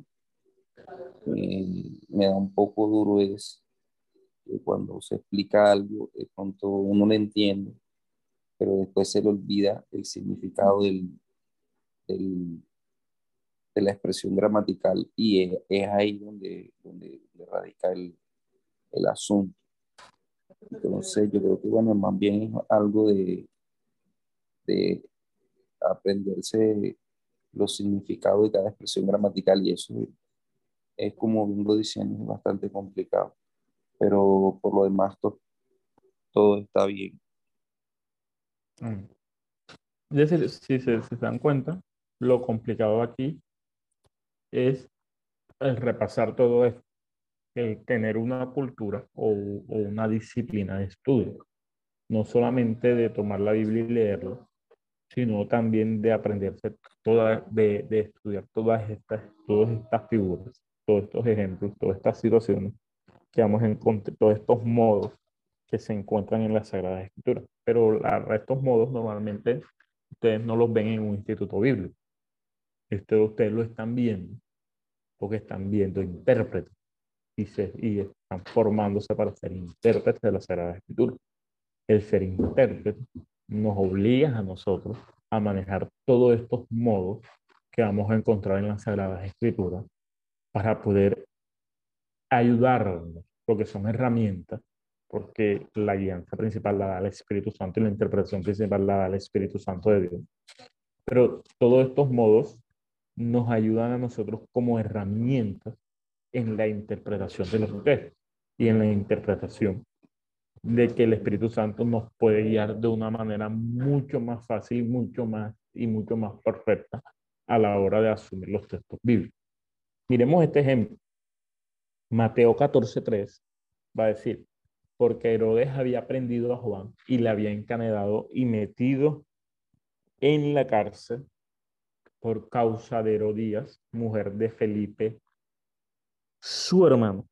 eh, me da un poco duro es que cuando se explica algo, de pronto uno lo entiende, pero después se le olvida el significado del, del- de la expresión gramatical y es, es ahí donde, donde radica el, el asunto. Entonces, yo creo que, bueno, más bien es algo de, de aprenderse los significados de cada expresión gramatical y eso es como vengo diciendo, es bastante complicado. Pero por lo demás, to- todo está bien. Mm. Es decir, si se, si se dan cuenta, lo complicado aquí es el repasar todo esto, el tener una cultura o, o una disciplina de estudio, no solamente de tomar la Biblia y leerlo, sino también de aprenderse toda, de, de estudiar todas estas, todas estas figuras, todos estos ejemplos, todas estas situaciones que vamos a encontrar, todos estos modos que se encuentran en la Sagrada Escritura. Pero la- estos modos normalmente ustedes no los ven en un instituto bíblico. Esto ustedes lo están viendo porque están viendo intérpretes y, se, y están formándose para ser intérpretes de la Sagrada Escritura. El ser intérprete nos obliga a nosotros a manejar todos estos modos que vamos a encontrar en las Sagradas Escrituras para poder ayudarnos, porque son herramientas, porque la guianza principal la da el Espíritu Santo y la interpretación principal la da el Espíritu Santo de Dios. Pero todos estos modos nos ayudan a nosotros como herramientas en la interpretación de los textos y en la interpretación de que el Espíritu Santo nos puede guiar de una manera mucho más fácil, mucho más y mucho más perfecta a la hora de asumir los textos bíblicos. Miremos este ejemplo. Mateo 14:3 va a decir, porque Herodes había prendido a Juan y le había encadenado y metido en la cárcel por causa de Herodías, mujer de Felipe, su hermano.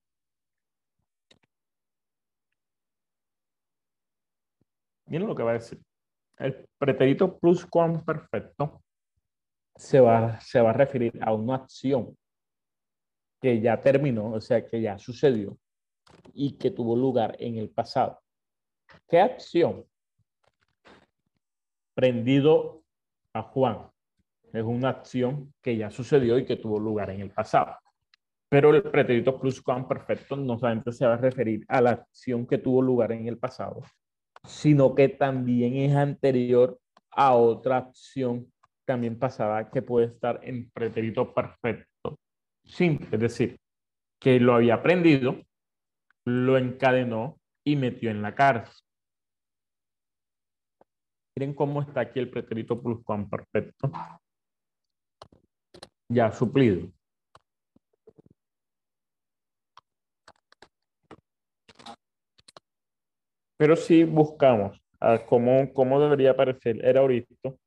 Miren lo que va a decir. El pretérito pluscuamperfecto se va, se va a referir a una acción que ya terminó, o sea, que ya sucedió y que tuvo lugar en el pasado. ¿Qué acción? Prendido a Juan. Es una acción que ya sucedió y que tuvo lugar en el pasado. Pero el pretérito pluscuamperfecto no solamente se va a referir a la acción que tuvo lugar en el pasado, sino que también es anterior a otra acción también pasada que puede estar en pretérito perfecto simple, es decir, que lo había aprendido, lo encadenó y metió en la cárcel. Miren cómo está aquí el pretérito pluscuamperfecto ya suplido. Pero si buscamos a cómo, cómo debería aparecer el auristo,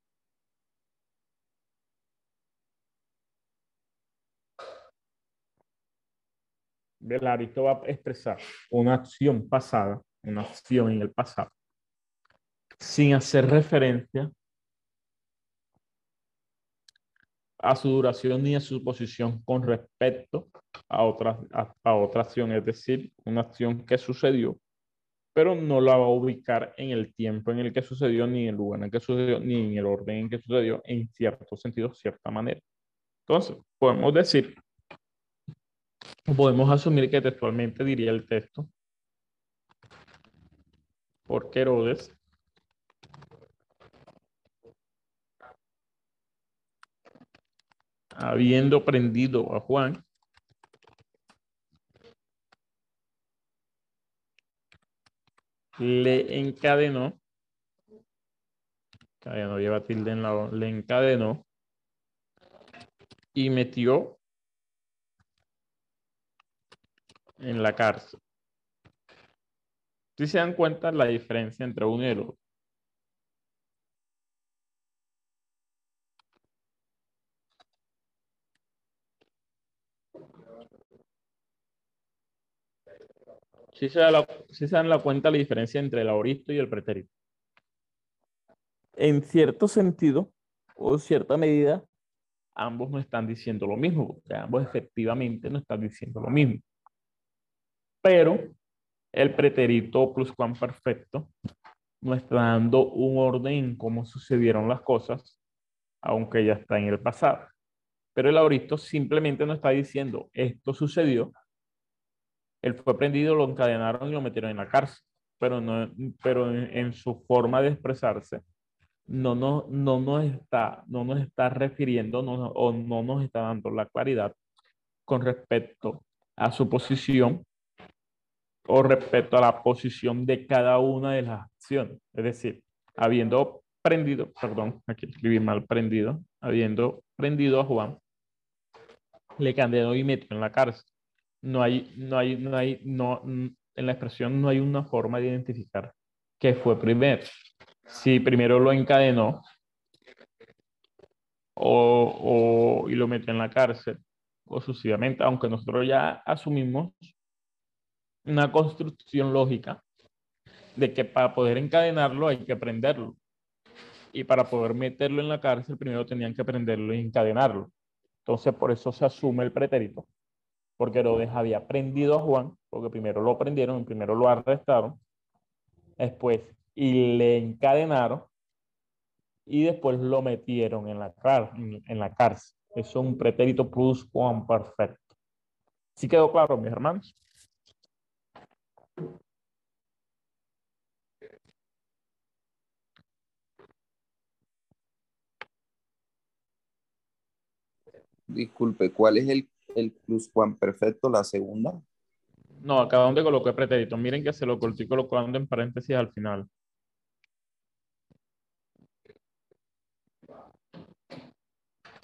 el va a expresar una acción pasada, una acción en el pasado, sin hacer referencia a su duración ni a su posición con respecto a otra, a, a otra acción, es decir, una acción que sucedió pero no la va a ubicar en el tiempo en el que sucedió, ni en el lugar en el que sucedió, ni en el orden en que sucedió, en cierto sentido, cierta manera. Entonces, podemos decir, podemos asumir que textualmente diría el texto, porque Herodes habiendo prendido a Juan, le encadenó, lleva tilde en la, le encadenó y metió en la cárcel. Si se dan cuenta la diferencia entre uno y el otro. Si se, da la, dan la cuenta la diferencia entre el auristo y el pretérito. en cierto sentido o cierta medida, ambos no están diciendo lo mismo, porque ambos efectivamente no están diciendo lo mismo. Pero el pretérito pluscuamperfecto no está dando un orden en cómo sucedieron las cosas, aunque ya está en el pasado. Pero el auristo simplemente no está diciendo esto sucedió, él fue prendido, lo encadenaron y lo metieron en la cárcel, pero, no, pero en, su forma de expresarse no, no, no, nos, está, no nos está refiriendo o no nos está dando la claridad con respecto a su posición o respecto a la posición de cada una de las acciones. Es decir, habiendo prendido, perdón, aquí escribí mal prendido, habiendo prendido a Juan, le candenó y metió en la cárcel. No hay, no hay, no hay, no, en la expresión no hay una forma de identificar qué fue primero. Si primero lo encadenó o, o, y lo metió en la cárcel o sucesivamente, aunque nosotros ya asumimos una construcción lógica de que para poder encadenarlo hay que prenderlo. Y para poder meterlo en la cárcel, primero tenían que prenderlo y encadenarlo. Entonces, por eso se asume el pretérito, porque Herodes había prendido a Juan, porque primero lo prendieron, primero lo arrestaron, después y le encadenaron y después lo metieron en la, en la cárcel. Eso es un pretérito plus Juan perfecto. ¿Sí quedó claro, mis hermanos? Disculpe, ¿cuál es el, el perfecto, la segunda? No, acá donde coloqué pretérito. Miren que se lo estoy colocando en paréntesis al final.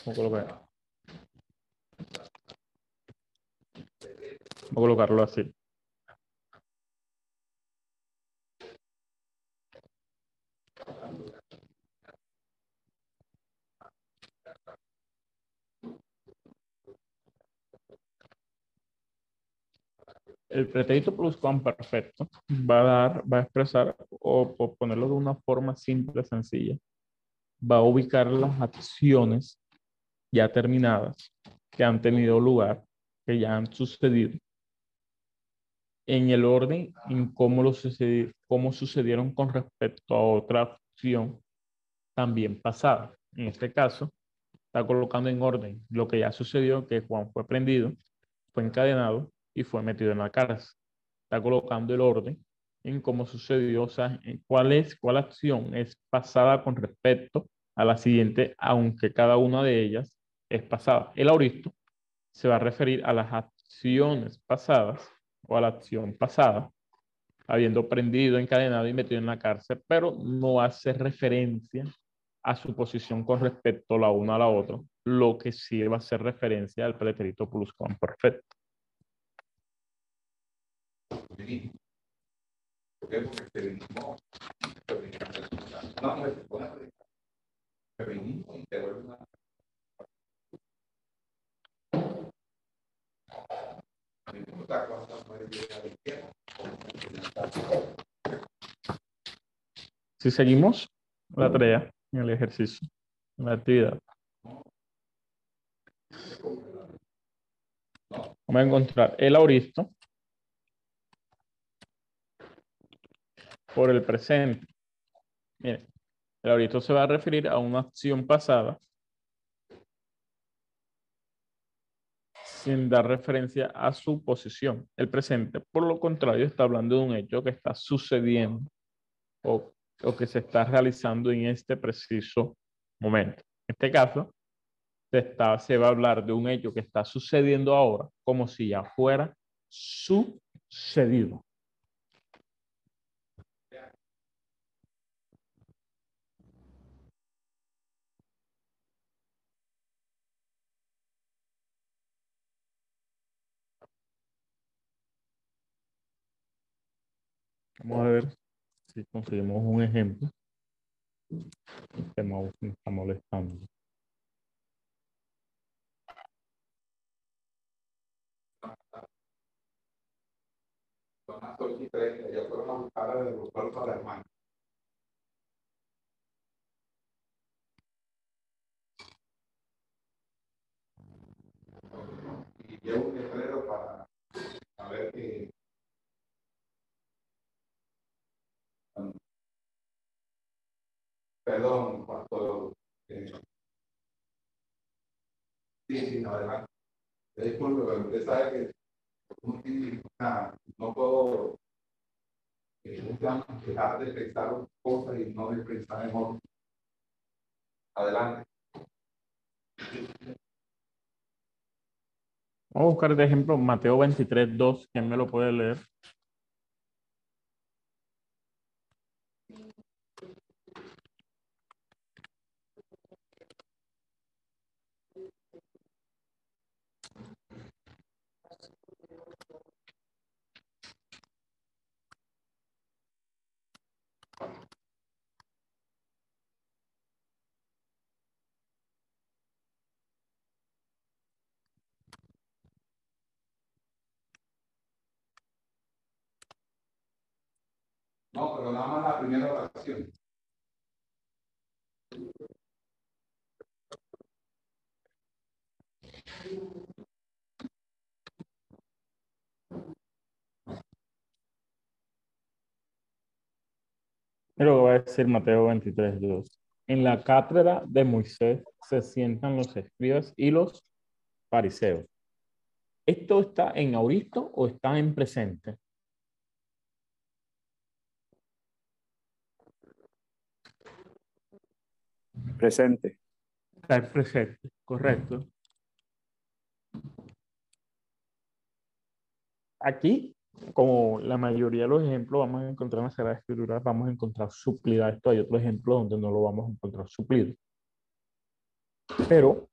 Voy a colocar. Voy a colocarlo así. El pretérito pluscuamperfecto va a dar, va a expresar o, o, ponerlo de una forma simple, sencilla, va a ubicar las acciones ya terminadas que han tenido lugar, que ya han sucedido, en el orden en cómo, lo sucedió, cómo sucedieron con respecto a otra acción también pasada. En este caso, está colocando en orden lo que ya sucedió, que Juan fue prendido, fue encadenado y fue metido en la cárcel. Está colocando el orden en cómo sucedió, o sea, en cuál es, cuál acción es pasada con respecto a la siguiente, aunque cada una de ellas es pasada. El auristo se va a referir a las acciones pasadas o a la acción pasada, habiendo prendido, encadenado y metido en la cárcel, pero no hace referencia a su posición con respecto la una a la otra, lo que sí va a hacer referencia al pretérito pluscuamperfecto. Si seguimos la tarea en el ejercicio, en la actividad. Vamos a encontrar el auristo por el presente. Miren, el auristo se va a referir a una acción pasada sin dar referencia a su posición. El presente, por lo contrario, está hablando de un hecho que está sucediendo o, o que se está realizando en este preciso momento. En este caso, se, se va a hablar de un hecho que está sucediendo ahora como si ya fuera sucedido. Vamos a ver si conseguimos un ejemplo está molestando. Son las ya fueron a buscar a para la. Y llevo un letrero para saber que Perdón, pastor. Eh, sí, sí, no, adelante. Disculpe, usted sabe que no puedo eh, dejar de pensar cosas y no de pensar en otras. Adelante. Vamos a buscar de ejemplo Mateo 23, 2. ¿Quién me lo puede leer? No, pero nada más la primera oración. Que va a decir Mateo 23, 2. En la cátedra de Moisés se sientan los escribas y los fariseos. ¿Esto está en auristo o está en presente? Presente. Está en presente, correcto. Aquí, como la mayoría de los ejemplos vamos a encontrar en la Sagrada Escritura, vamos a encontrar suplida esto. Hay otro ejemplo donde no lo vamos a encontrar suplido. Pero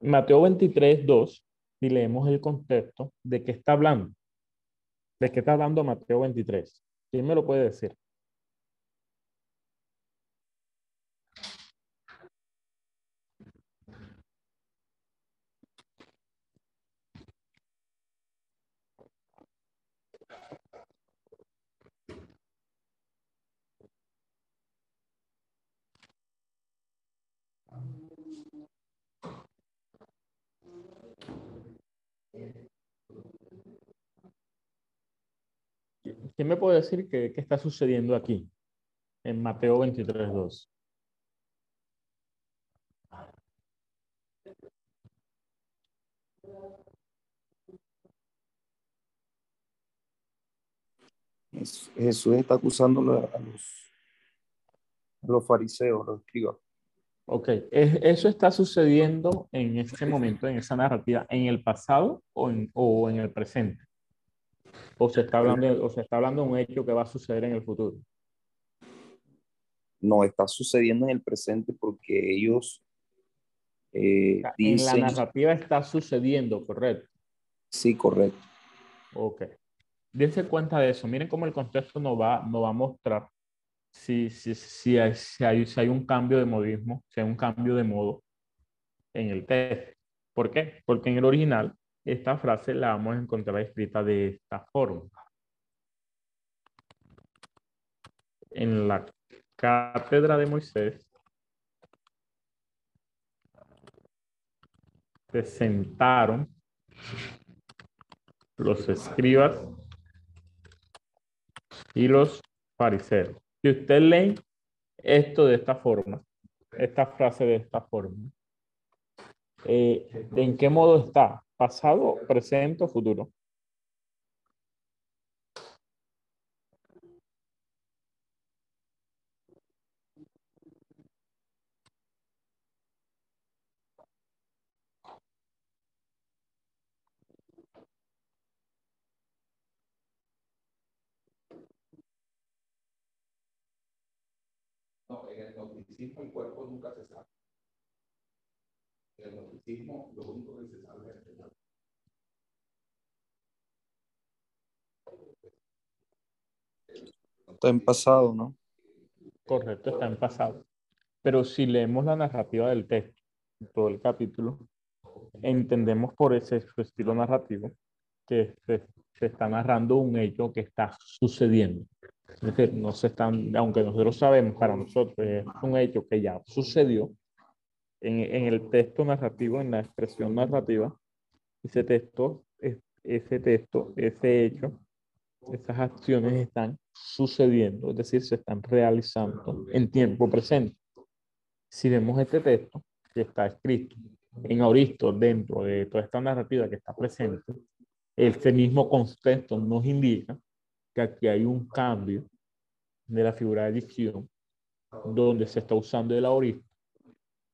Mateo 23, 2, si leemos el contexto, ¿de qué está hablando? ¿De qué está hablando Mateo 23? ¿Quién me lo puede decir? ¿Quién me puede decir qué, qué está sucediendo aquí en Mateo 23, 2? Jes- Jesús está acusando a los, a los fariseos, los escribas. Ok, ¿es- ¿eso está sucediendo en este momento, en esa narrativa, en el pasado o en, o en el presente? ¿O se, está hablando, ¿O se está hablando de un hecho que va a suceder en el futuro? No, está sucediendo en el presente porque ellos eh, en la dicen, narrativa está sucediendo, correcto. sí, correcto. Ok. Dense cuenta de eso. Miren cómo el contexto nos va, nos va a mostrar si, si, si, hay, si, hay, si hay un cambio de modismo, si hay un cambio de modo en el texto. ¿Por qué? Porque en el original esta frase la vamos a encontrar escrita de esta forma. En la cátedra de Moisés se sentaron los escribas y los fariseos. Si usted lee esto de esta forma, esta frase de esta forma, eh, ¿en qué modo está? ¿Pasado, presente o futuro? No, el el cuerpo nunca se sabe. El gnosticismo lo único que se sabe es el cuerpo. Está en pasado, ¿no? Correcto, está en pasado. Pero si leemos la narrativa del texto, todo el capítulo, entendemos por ese su estilo narrativo que se, se está narrando un hecho que está sucediendo. Es decir, no se están, aunque nosotros sabemos, para nosotros es un hecho que ya sucedió, en, en el texto narrativo, en la expresión narrativa, ese texto, es- ese texto, ese hecho, esas acciones están sucediendo, es decir, se están realizando en tiempo presente. Si vemos este texto que está escrito en Auristo dentro de toda esta narrativa que está presente, este mismo contexto nos indica que aquí hay un cambio de la figura de dicción donde se está usando el auristo,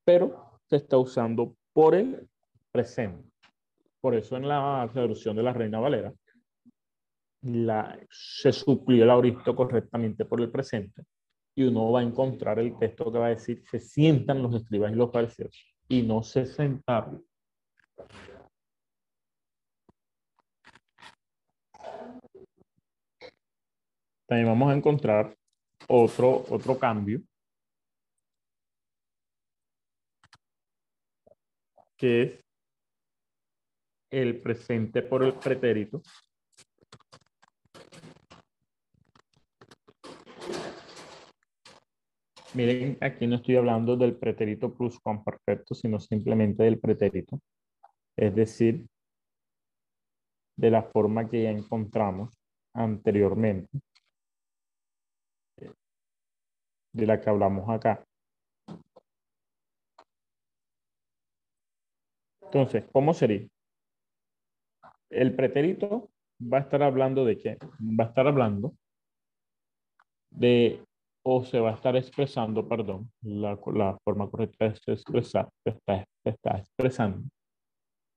pero se está usando por el presente. Por eso en la traducción de la Reina Valera se suplió el auristo correctamente por el presente y uno va a encontrar el texto que va a decir se sientan los escribas y los fariseos y no se sentaron. También vamos a encontrar otro, otro cambio que es el presente por el pretérito. Miren, aquí no estoy hablando del pretérito pluscuamperfecto, sino simplemente del pretérito. Es decir, de la forma que ya encontramos anteriormente, de la que hablamos acá. Entonces, ¿cómo sería? El pretérito va a estar hablando de qué? Va a estar hablando de, o se va a estar expresando, perdón, la, la forma correcta es expresar, se está, está expresando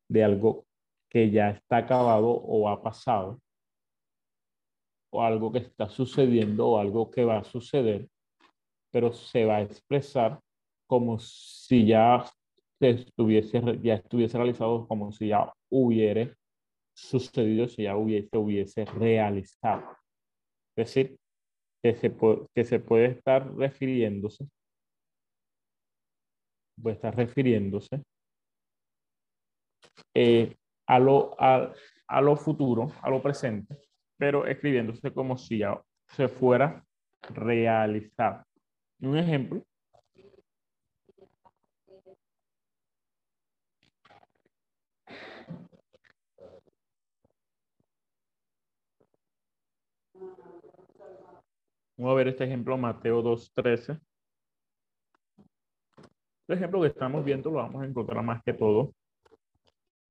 de algo que ya está acabado o ha pasado, o algo que está sucediendo o algo que va a suceder, pero se va a expresar como si ya se estuviese, ya estuviese realizado, como si ya hubiera sucedido, si ya hubiese, hubiese realizado. Es decir, que se, puede, que se puede estar refiriéndose, puede estar refiriéndose eh, a, lo, a, a lo futuro, a lo presente, pero escribiéndose como si se fuera realizado. Un ejemplo. Vamos a ver este ejemplo, Mateo 2.13. Este ejemplo que estamos viendo lo vamos a encontrar más que todo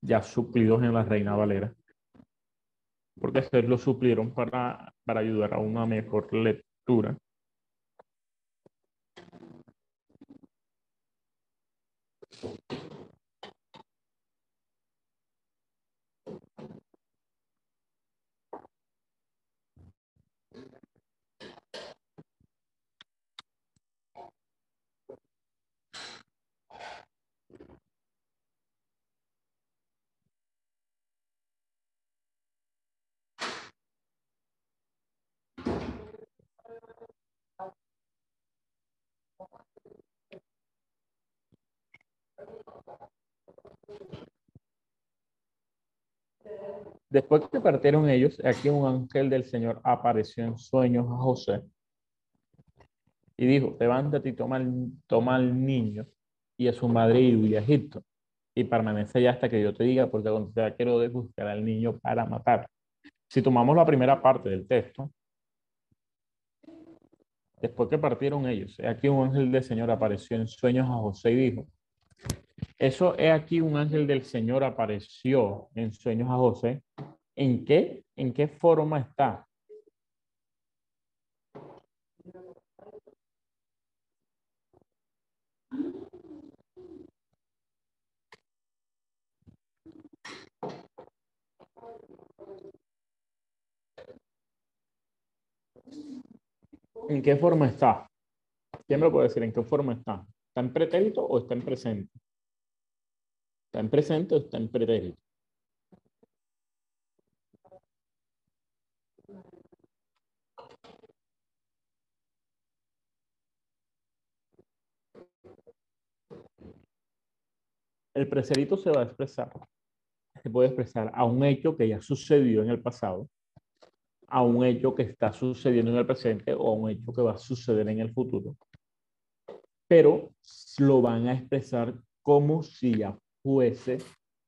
ya suplidos en la Reina Valera. Porque ustedes lo suplieron para, para ayudar a una mejor lectura. Después que partieron ellos, aquí un ángel del Señor apareció en sueños a José y dijo, levántate y toma, toma al niño y a su madre y huye a Egipto y permanece allá hasta que yo te diga, porque te quiero de buscar al niño para matar. Si tomamos la primera parte del texto, después que partieron ellos, aquí un ángel del Señor apareció en sueños a José y dijo, eso es aquí un ángel del Señor apareció en sueños a José. ¿En qué, en qué forma está? ¿En qué forma está? ¿Quién me lo puede decir? ¿En qué forma está? ¿Está en pretérito o está en presente? ¿Está en presente o está en pretérito? El pretérito se va a expresar, se puede expresar a un hecho que ya sucedió en el pasado, a un hecho que está sucediendo en el presente o a un hecho que va a suceder en el futuro. Pero lo van a expresar como si ya fuese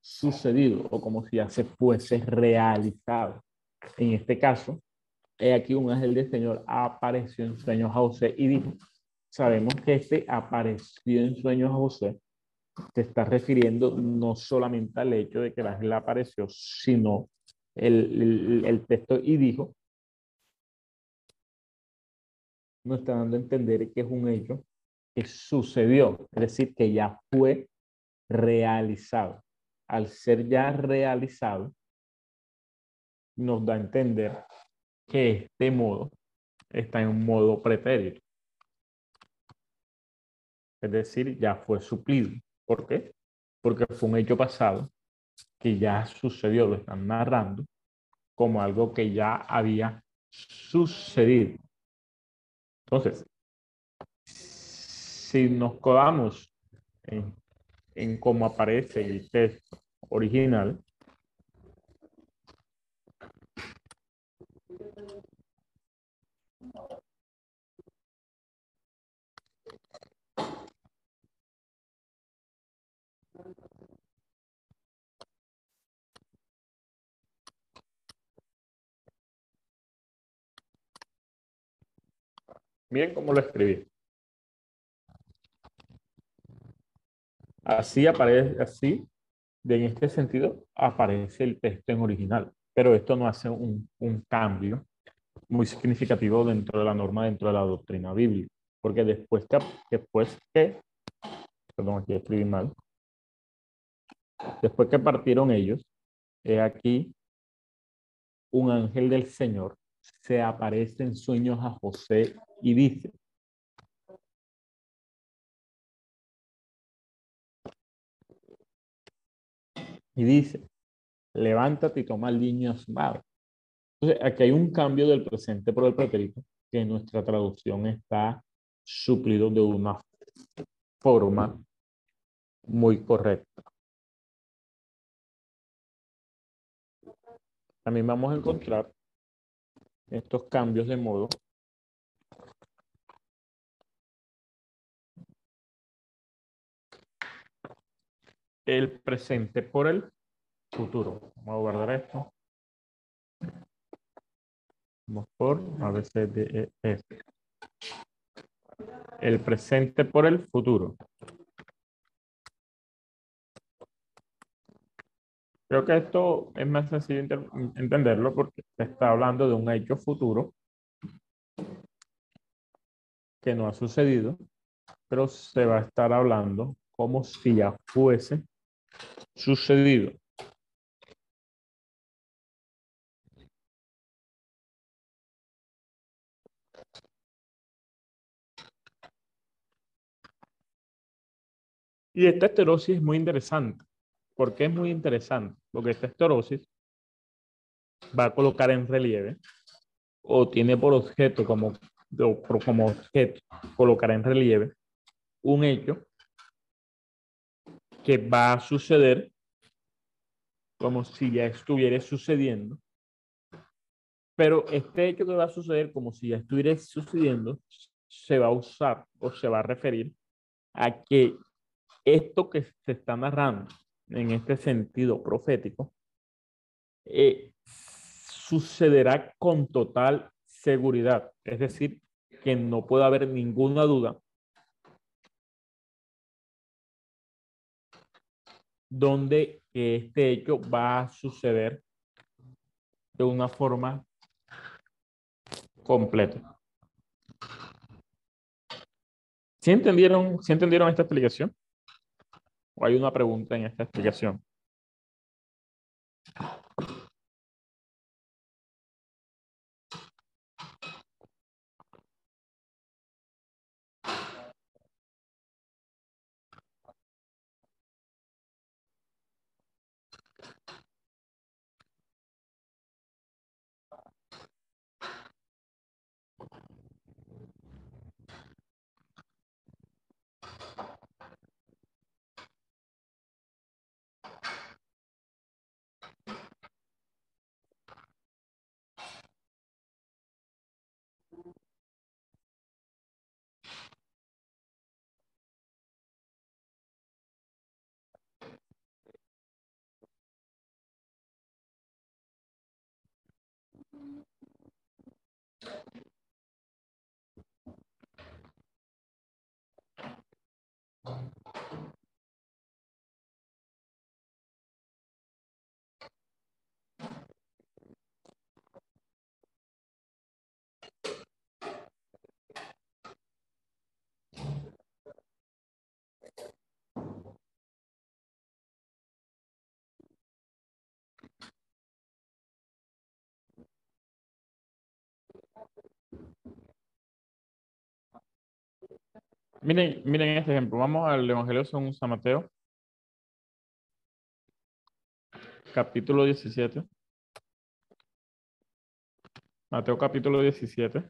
sucedido o como si ya se fuese realizado. En este caso, he aquí un ángel del Señor apareció en sueños a José y dijo, sabemos que este apareció en sueños a José se está refiriendo no solamente al hecho de que el ángel apareció, sino el, el, el texto y dijo, nos está dando a entender que es un hecho que sucedió, es decir, que ya fue realizado. Al ser ya realizado, nos da a entender que este modo está en un modo pretérito. Es decir, ya fue suplido. ¿Por qué? Porque fue un hecho pasado que ya sucedió, lo están narrando como algo que ya había sucedido. Entonces, si nos codamos en, en cómo aparece el texto original, Miren cómo lo escribí. Así aparece, así, en este sentido, aparece el texto en original. Pero esto no hace un, un cambio muy significativo dentro de la norma, dentro de la doctrina bíblica. Porque después que, después que, perdón, aquí escribí mal, después que partieron ellos, he aquí un ángel del Señor se aparece en sueños a José y dice, y dice, levántate y toma al niño asomado. Entonces, aquí hay un cambio del presente por el pretérito que en nuestra traducción está suplido de una forma muy correcta. También vamos a encontrar estos cambios de modo el presente por el futuro. Vamos a guardar esto. Vamos por a este. El presente por el futuro. Creo que esto es más sencillo entenderlo porque se está hablando de un hecho futuro que no ha sucedido, pero se va a estar hablando como si ya fuese sucedido. Y esta esterosis es muy interesante. ¿Por qué es muy interesante? Porque esta esterosis va a colocar en relieve o tiene por objeto como, como objeto colocar en relieve un hecho que va a suceder como si ya estuviera sucediendo. Pero este hecho que va a suceder como si ya estuviera sucediendo se va a usar o se va a referir a que esto que se está narrando en este sentido profético eh, sucederá con total seguridad. Es decir, que no puede haber ninguna duda donde este hecho va a suceder de una forma completa. ¿Sí entendieron, ¿sí entendieron esta explicación? ¿O hay una pregunta en esta explicación? Miren, miren este ejemplo. Vamos al Evangelio según San Mateo. Capítulo 17. Mateo capítulo 17.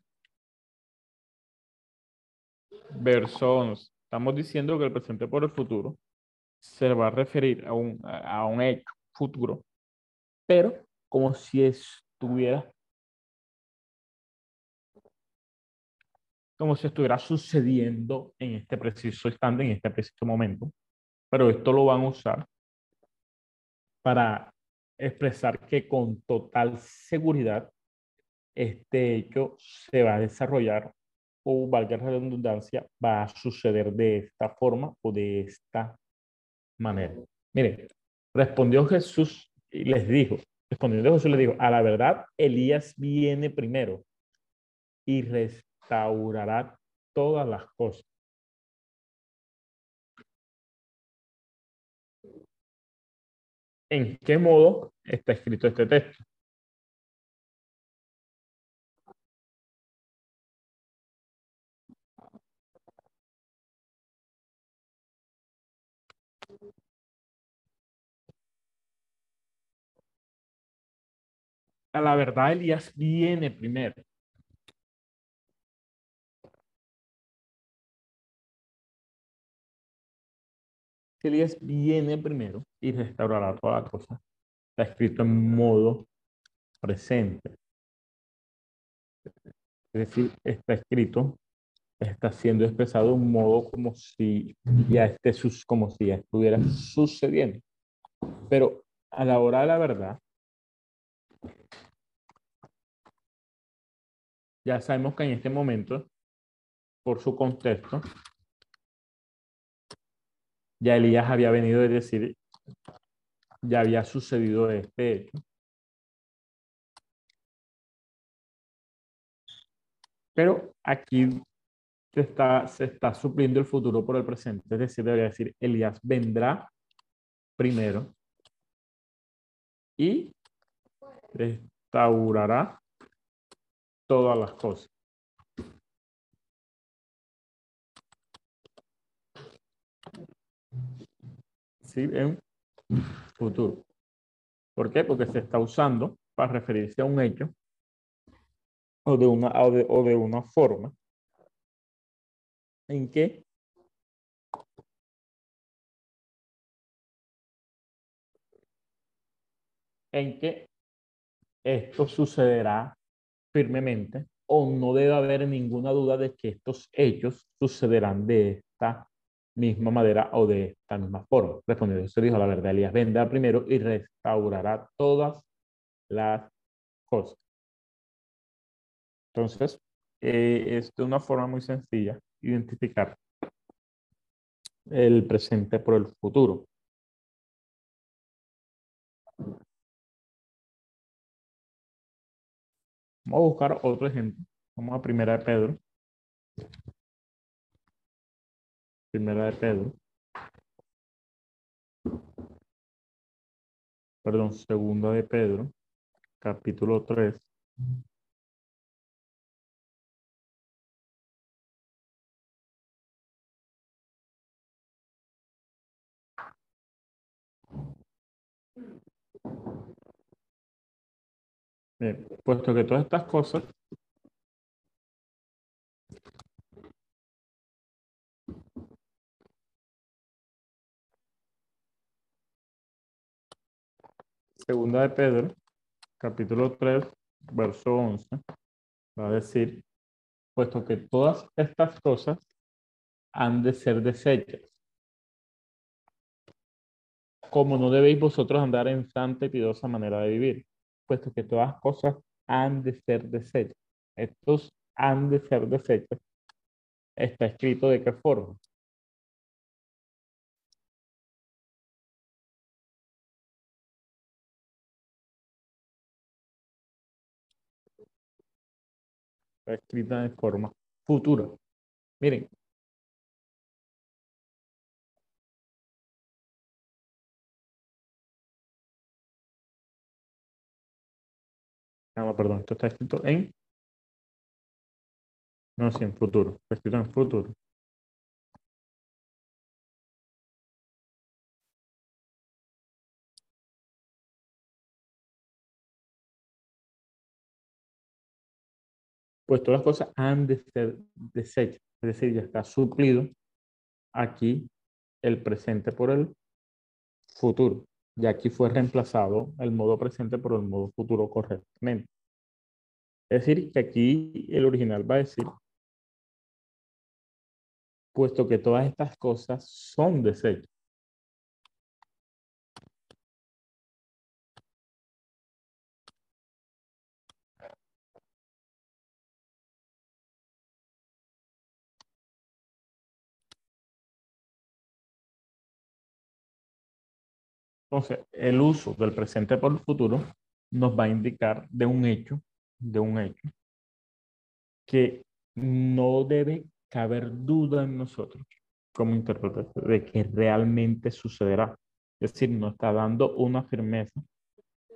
Verso 11. Estamos diciendo que el presente por el futuro se va a referir a un, a un hecho futuro, pero como si estuviera como si estuviera sucediendo en este preciso instante, en este preciso momento. Pero esto lo van a usar para expresar que con total seguridad este hecho se va a desarrollar o, valga la redundancia, va a suceder de esta forma o de esta manera. Miren, respondió Jesús y les dijo, respondiendo Jesús les dijo, a la verdad, Elías viene primero y restaurará todas las cosas. ¿En qué modo está escrito este texto? A la verdad, Elías viene primero. Elías viene primero y restaurará toda la cosa. Está escrito en modo presente. Es decir, está escrito, está siendo expresado de un modo como si ya esté sus, como si ya estuviera sucediendo. Pero a la hora de la verdad, ya sabemos que en este momento, por su contexto, ya Elías había venido a decir, ya había sucedido este hecho. Pero aquí se está, se está supliendo el futuro por el presente, es decir, debería decir, Elías vendrá primero y restaurará todas las cosas. Sí, en futuro. ¿Por qué? Porque se está usando para referirse a un hecho o de una, o de, una forma en que en que esto sucederá firmemente o no debe haber ninguna duda de que estos hechos sucederán de esta misma manera o de esta misma forma. Respondiendo, se dijo la verdad, Elías vendrá primero y restaurará todas las cosas. Entonces, eh, es de una forma muy sencilla identificar el presente por el futuro. Vamos a buscar otro ejemplo. Vamos a primera de Pedro. Primera de Pedro. Perdón, segunda de Pedro, capítulo 3. Bien, puesto que todas estas cosas Segunda de Pedro, capítulo 3, verso 11, va a decir, puesto que todas estas cosas han de ser desechas. Como no debéis vosotros andar en santa y piadosa manera de vivir, puesto que todas cosas han de ser desechos. Estos han de ser desechos. Está escrito de qué forma. Está escrita de forma futura. Miren. Ah, no, perdón, esto está escrito en. No, sí, en futuro. Está escrito en futuro. Pues todas las cosas han de ser deshechas. Es decir, ya está suplido aquí el presente por el futuro. Y aquí fue reemplazado el modo presente por el modo futuro correctamente. Es decir, que aquí el original va a decir, puesto que todas estas cosas son desechos. Entonces, el uso del presente por el futuro nos va a indicar de un hecho, de un hecho, que no debe caber duda en nosotros como intérpretes de que realmente sucederá. Es decir, nos está dando una firmeza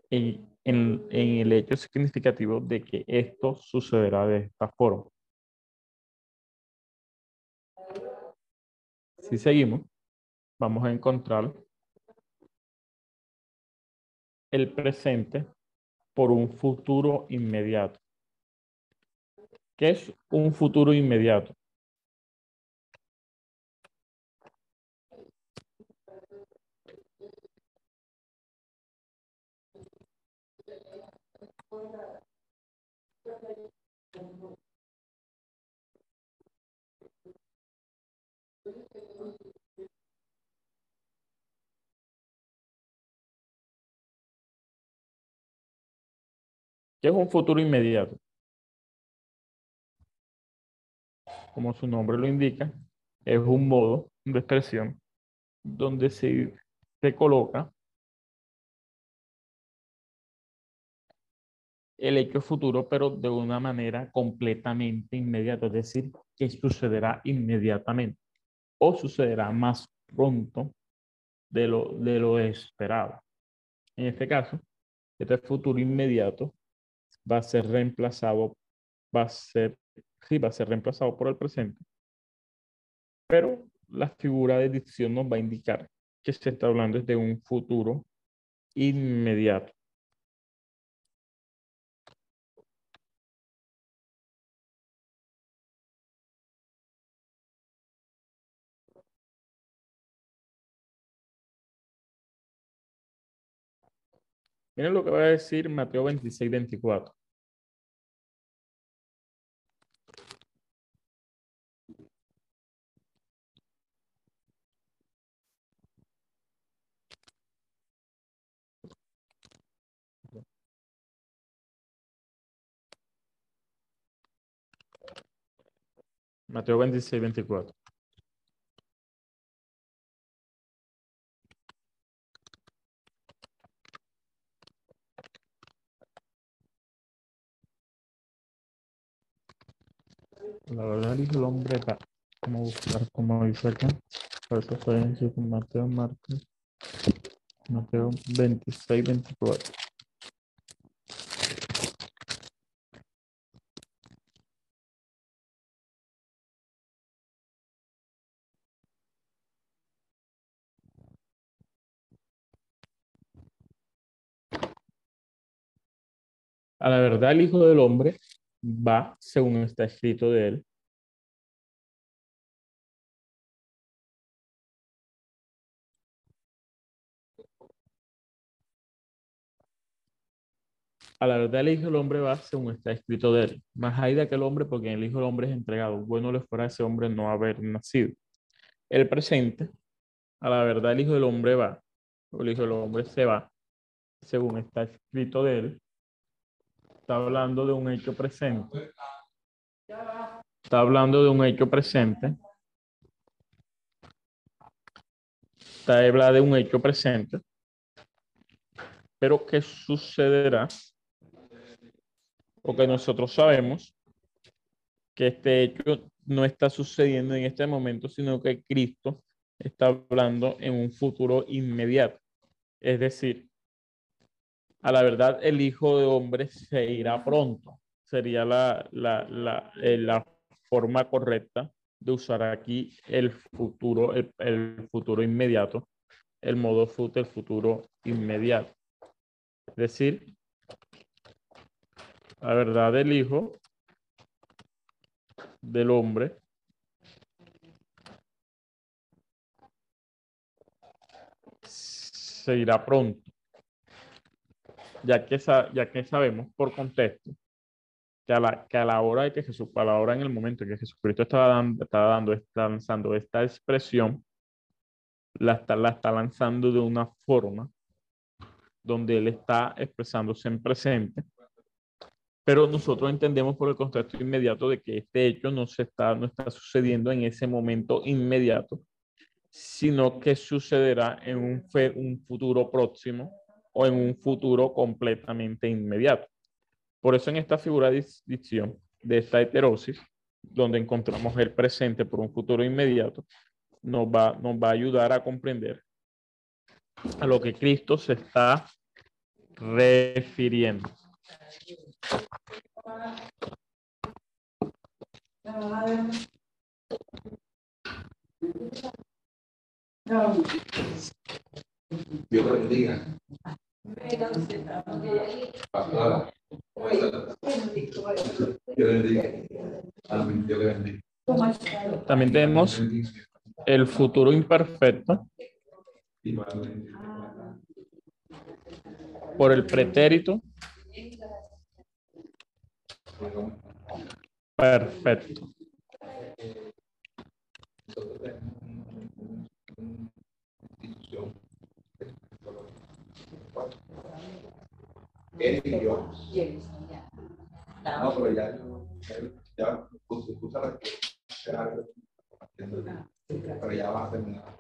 en, en, en el hecho significativo de que esto sucederá de esta forma. Si seguimos, vamos a encontrar el presente por un futuro inmediato. ¿Qué es un futuro inmediato? ¿Qué es un futuro inmediato? Como su nombre lo indica, es un modo de expresión donde se, se coloca el hecho futuro, pero de una manera completamente inmediata, es decir, que sucederá inmediatamente o sucederá más pronto de lo, de lo esperado. En este caso, este futuro inmediato va a ser reemplazado, va a ser, sí, va a ser reemplazado por el presente. Pero la figura de dicción nos va a indicar que se está hablando de un futuro inmediato. Miren lo que va a decir Mateo 26, 24. Mateo 26, 24. La verdad, dijo el hombre, va. Vamos a buscar como dice acá. Para referencia con Mateo Marcos. Mateo 26, 24. A la verdad, el Hijo del Hombre va, según está escrito de él, A la verdad, el Hijo del Hombre va según está escrito de él. Más hay de aquel hombre porque el Hijo del Hombre es entregado. Bueno le fuera a ese hombre no haber nacido. El presente, a la verdad, el Hijo del Hombre va. El Hijo del Hombre se va según está escrito de él. Está hablando de un hecho presente. Está hablando de un hecho presente. Está habla de un hecho presente. Pero ¿qué sucederá? Porque nosotros sabemos que este hecho no está sucediendo en este momento, sino que Cristo está hablando en un futuro inmediato. Es decir, a la verdad el Hijo de Hombre se irá pronto. Sería la, la, la, eh, la forma correcta de usar aquí el futuro, el, el futuro inmediato, el modo fut, el futuro inmediato. Es decir, la verdad del Hijo del hombre se irá pronto, ya que, ya que sabemos por contexto que a, la, que a la hora de que Jesús, a la hora en el momento en que Jesucristo estaba dando, estaba dando, lanzando esta expresión, la está, la está lanzando de una forma donde él está expresándose en presente, pero nosotros entendemos por el contexto inmediato de que este hecho no, se está, no está sucediendo en ese momento inmediato, sino que sucederá en un, fe, un futuro próximo o en un futuro completamente inmediato. Por eso en esta figura de dicción de esta heterosis, donde encontramos el presente por un futuro inmediato, nos va, a ayudar a comprender a lo que Cristo se está refiriendo. También tenemos el futuro imperfecto por el pretérito perfecto. Él y yo. No, pero ya, ya, escucha pero ya va a terminar.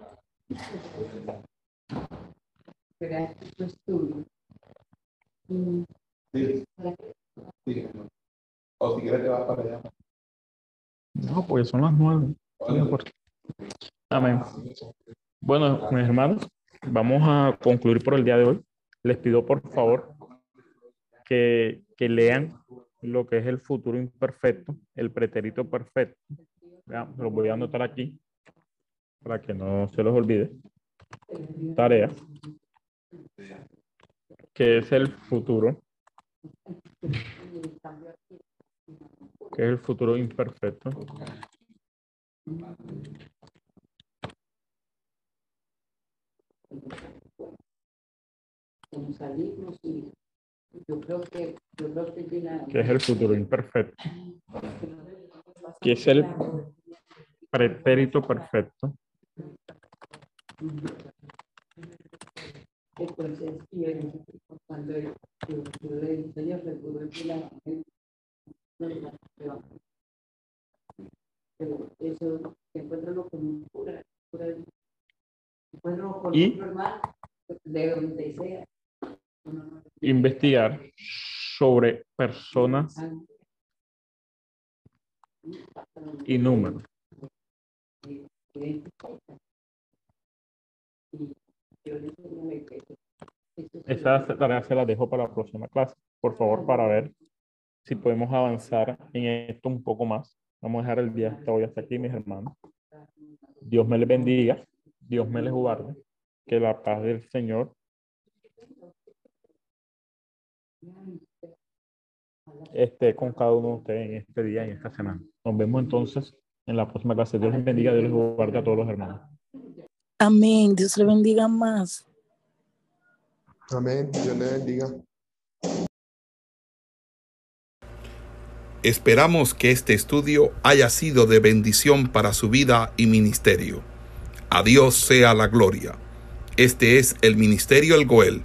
Sí. Sí. O si quieres te vas para allá. No, pues son las nueve. Amén. Bueno, mis hermanos, vamos a concluir por el día de hoy. Les pido por favor que, que lean lo que es el futuro imperfecto, el pretérito perfecto. Ya, lo voy a anotar aquí para que no se los olvide. Tarea. Que es el futuro. Que es el futuro imperfecto. Yo creo que, yo creo que, que es el futuro imperfecto. Que es el pretérito perfecto. Entonces, y él, cuando yo, yo le dije, Señor, seguro que la pero eso encuentro con pura, pura encuentro con y normal de donde sea. Investigar sobre personas y números. Esa tarea se la dejo para la próxima clase, por favor, para ver si podemos avanzar en esto un poco más. Vamos a dejar el día hasta hoy hasta aquí, mis hermanos. Dios me les bendiga, Dios me les guarde, que la paz del Señor esté con cada uno de ustedes en este día, en esta semana. Nos vemos entonces en la próxima clase. Dios les bendiga, Dios les guarde a todos los hermanos. Amén. Dios le bendiga más. Amén. Dios le bendiga. Esperamos que este estudio haya sido de bendición para su vida y ministerio. A Dios sea la gloria. Este es el Ministerio El Goel,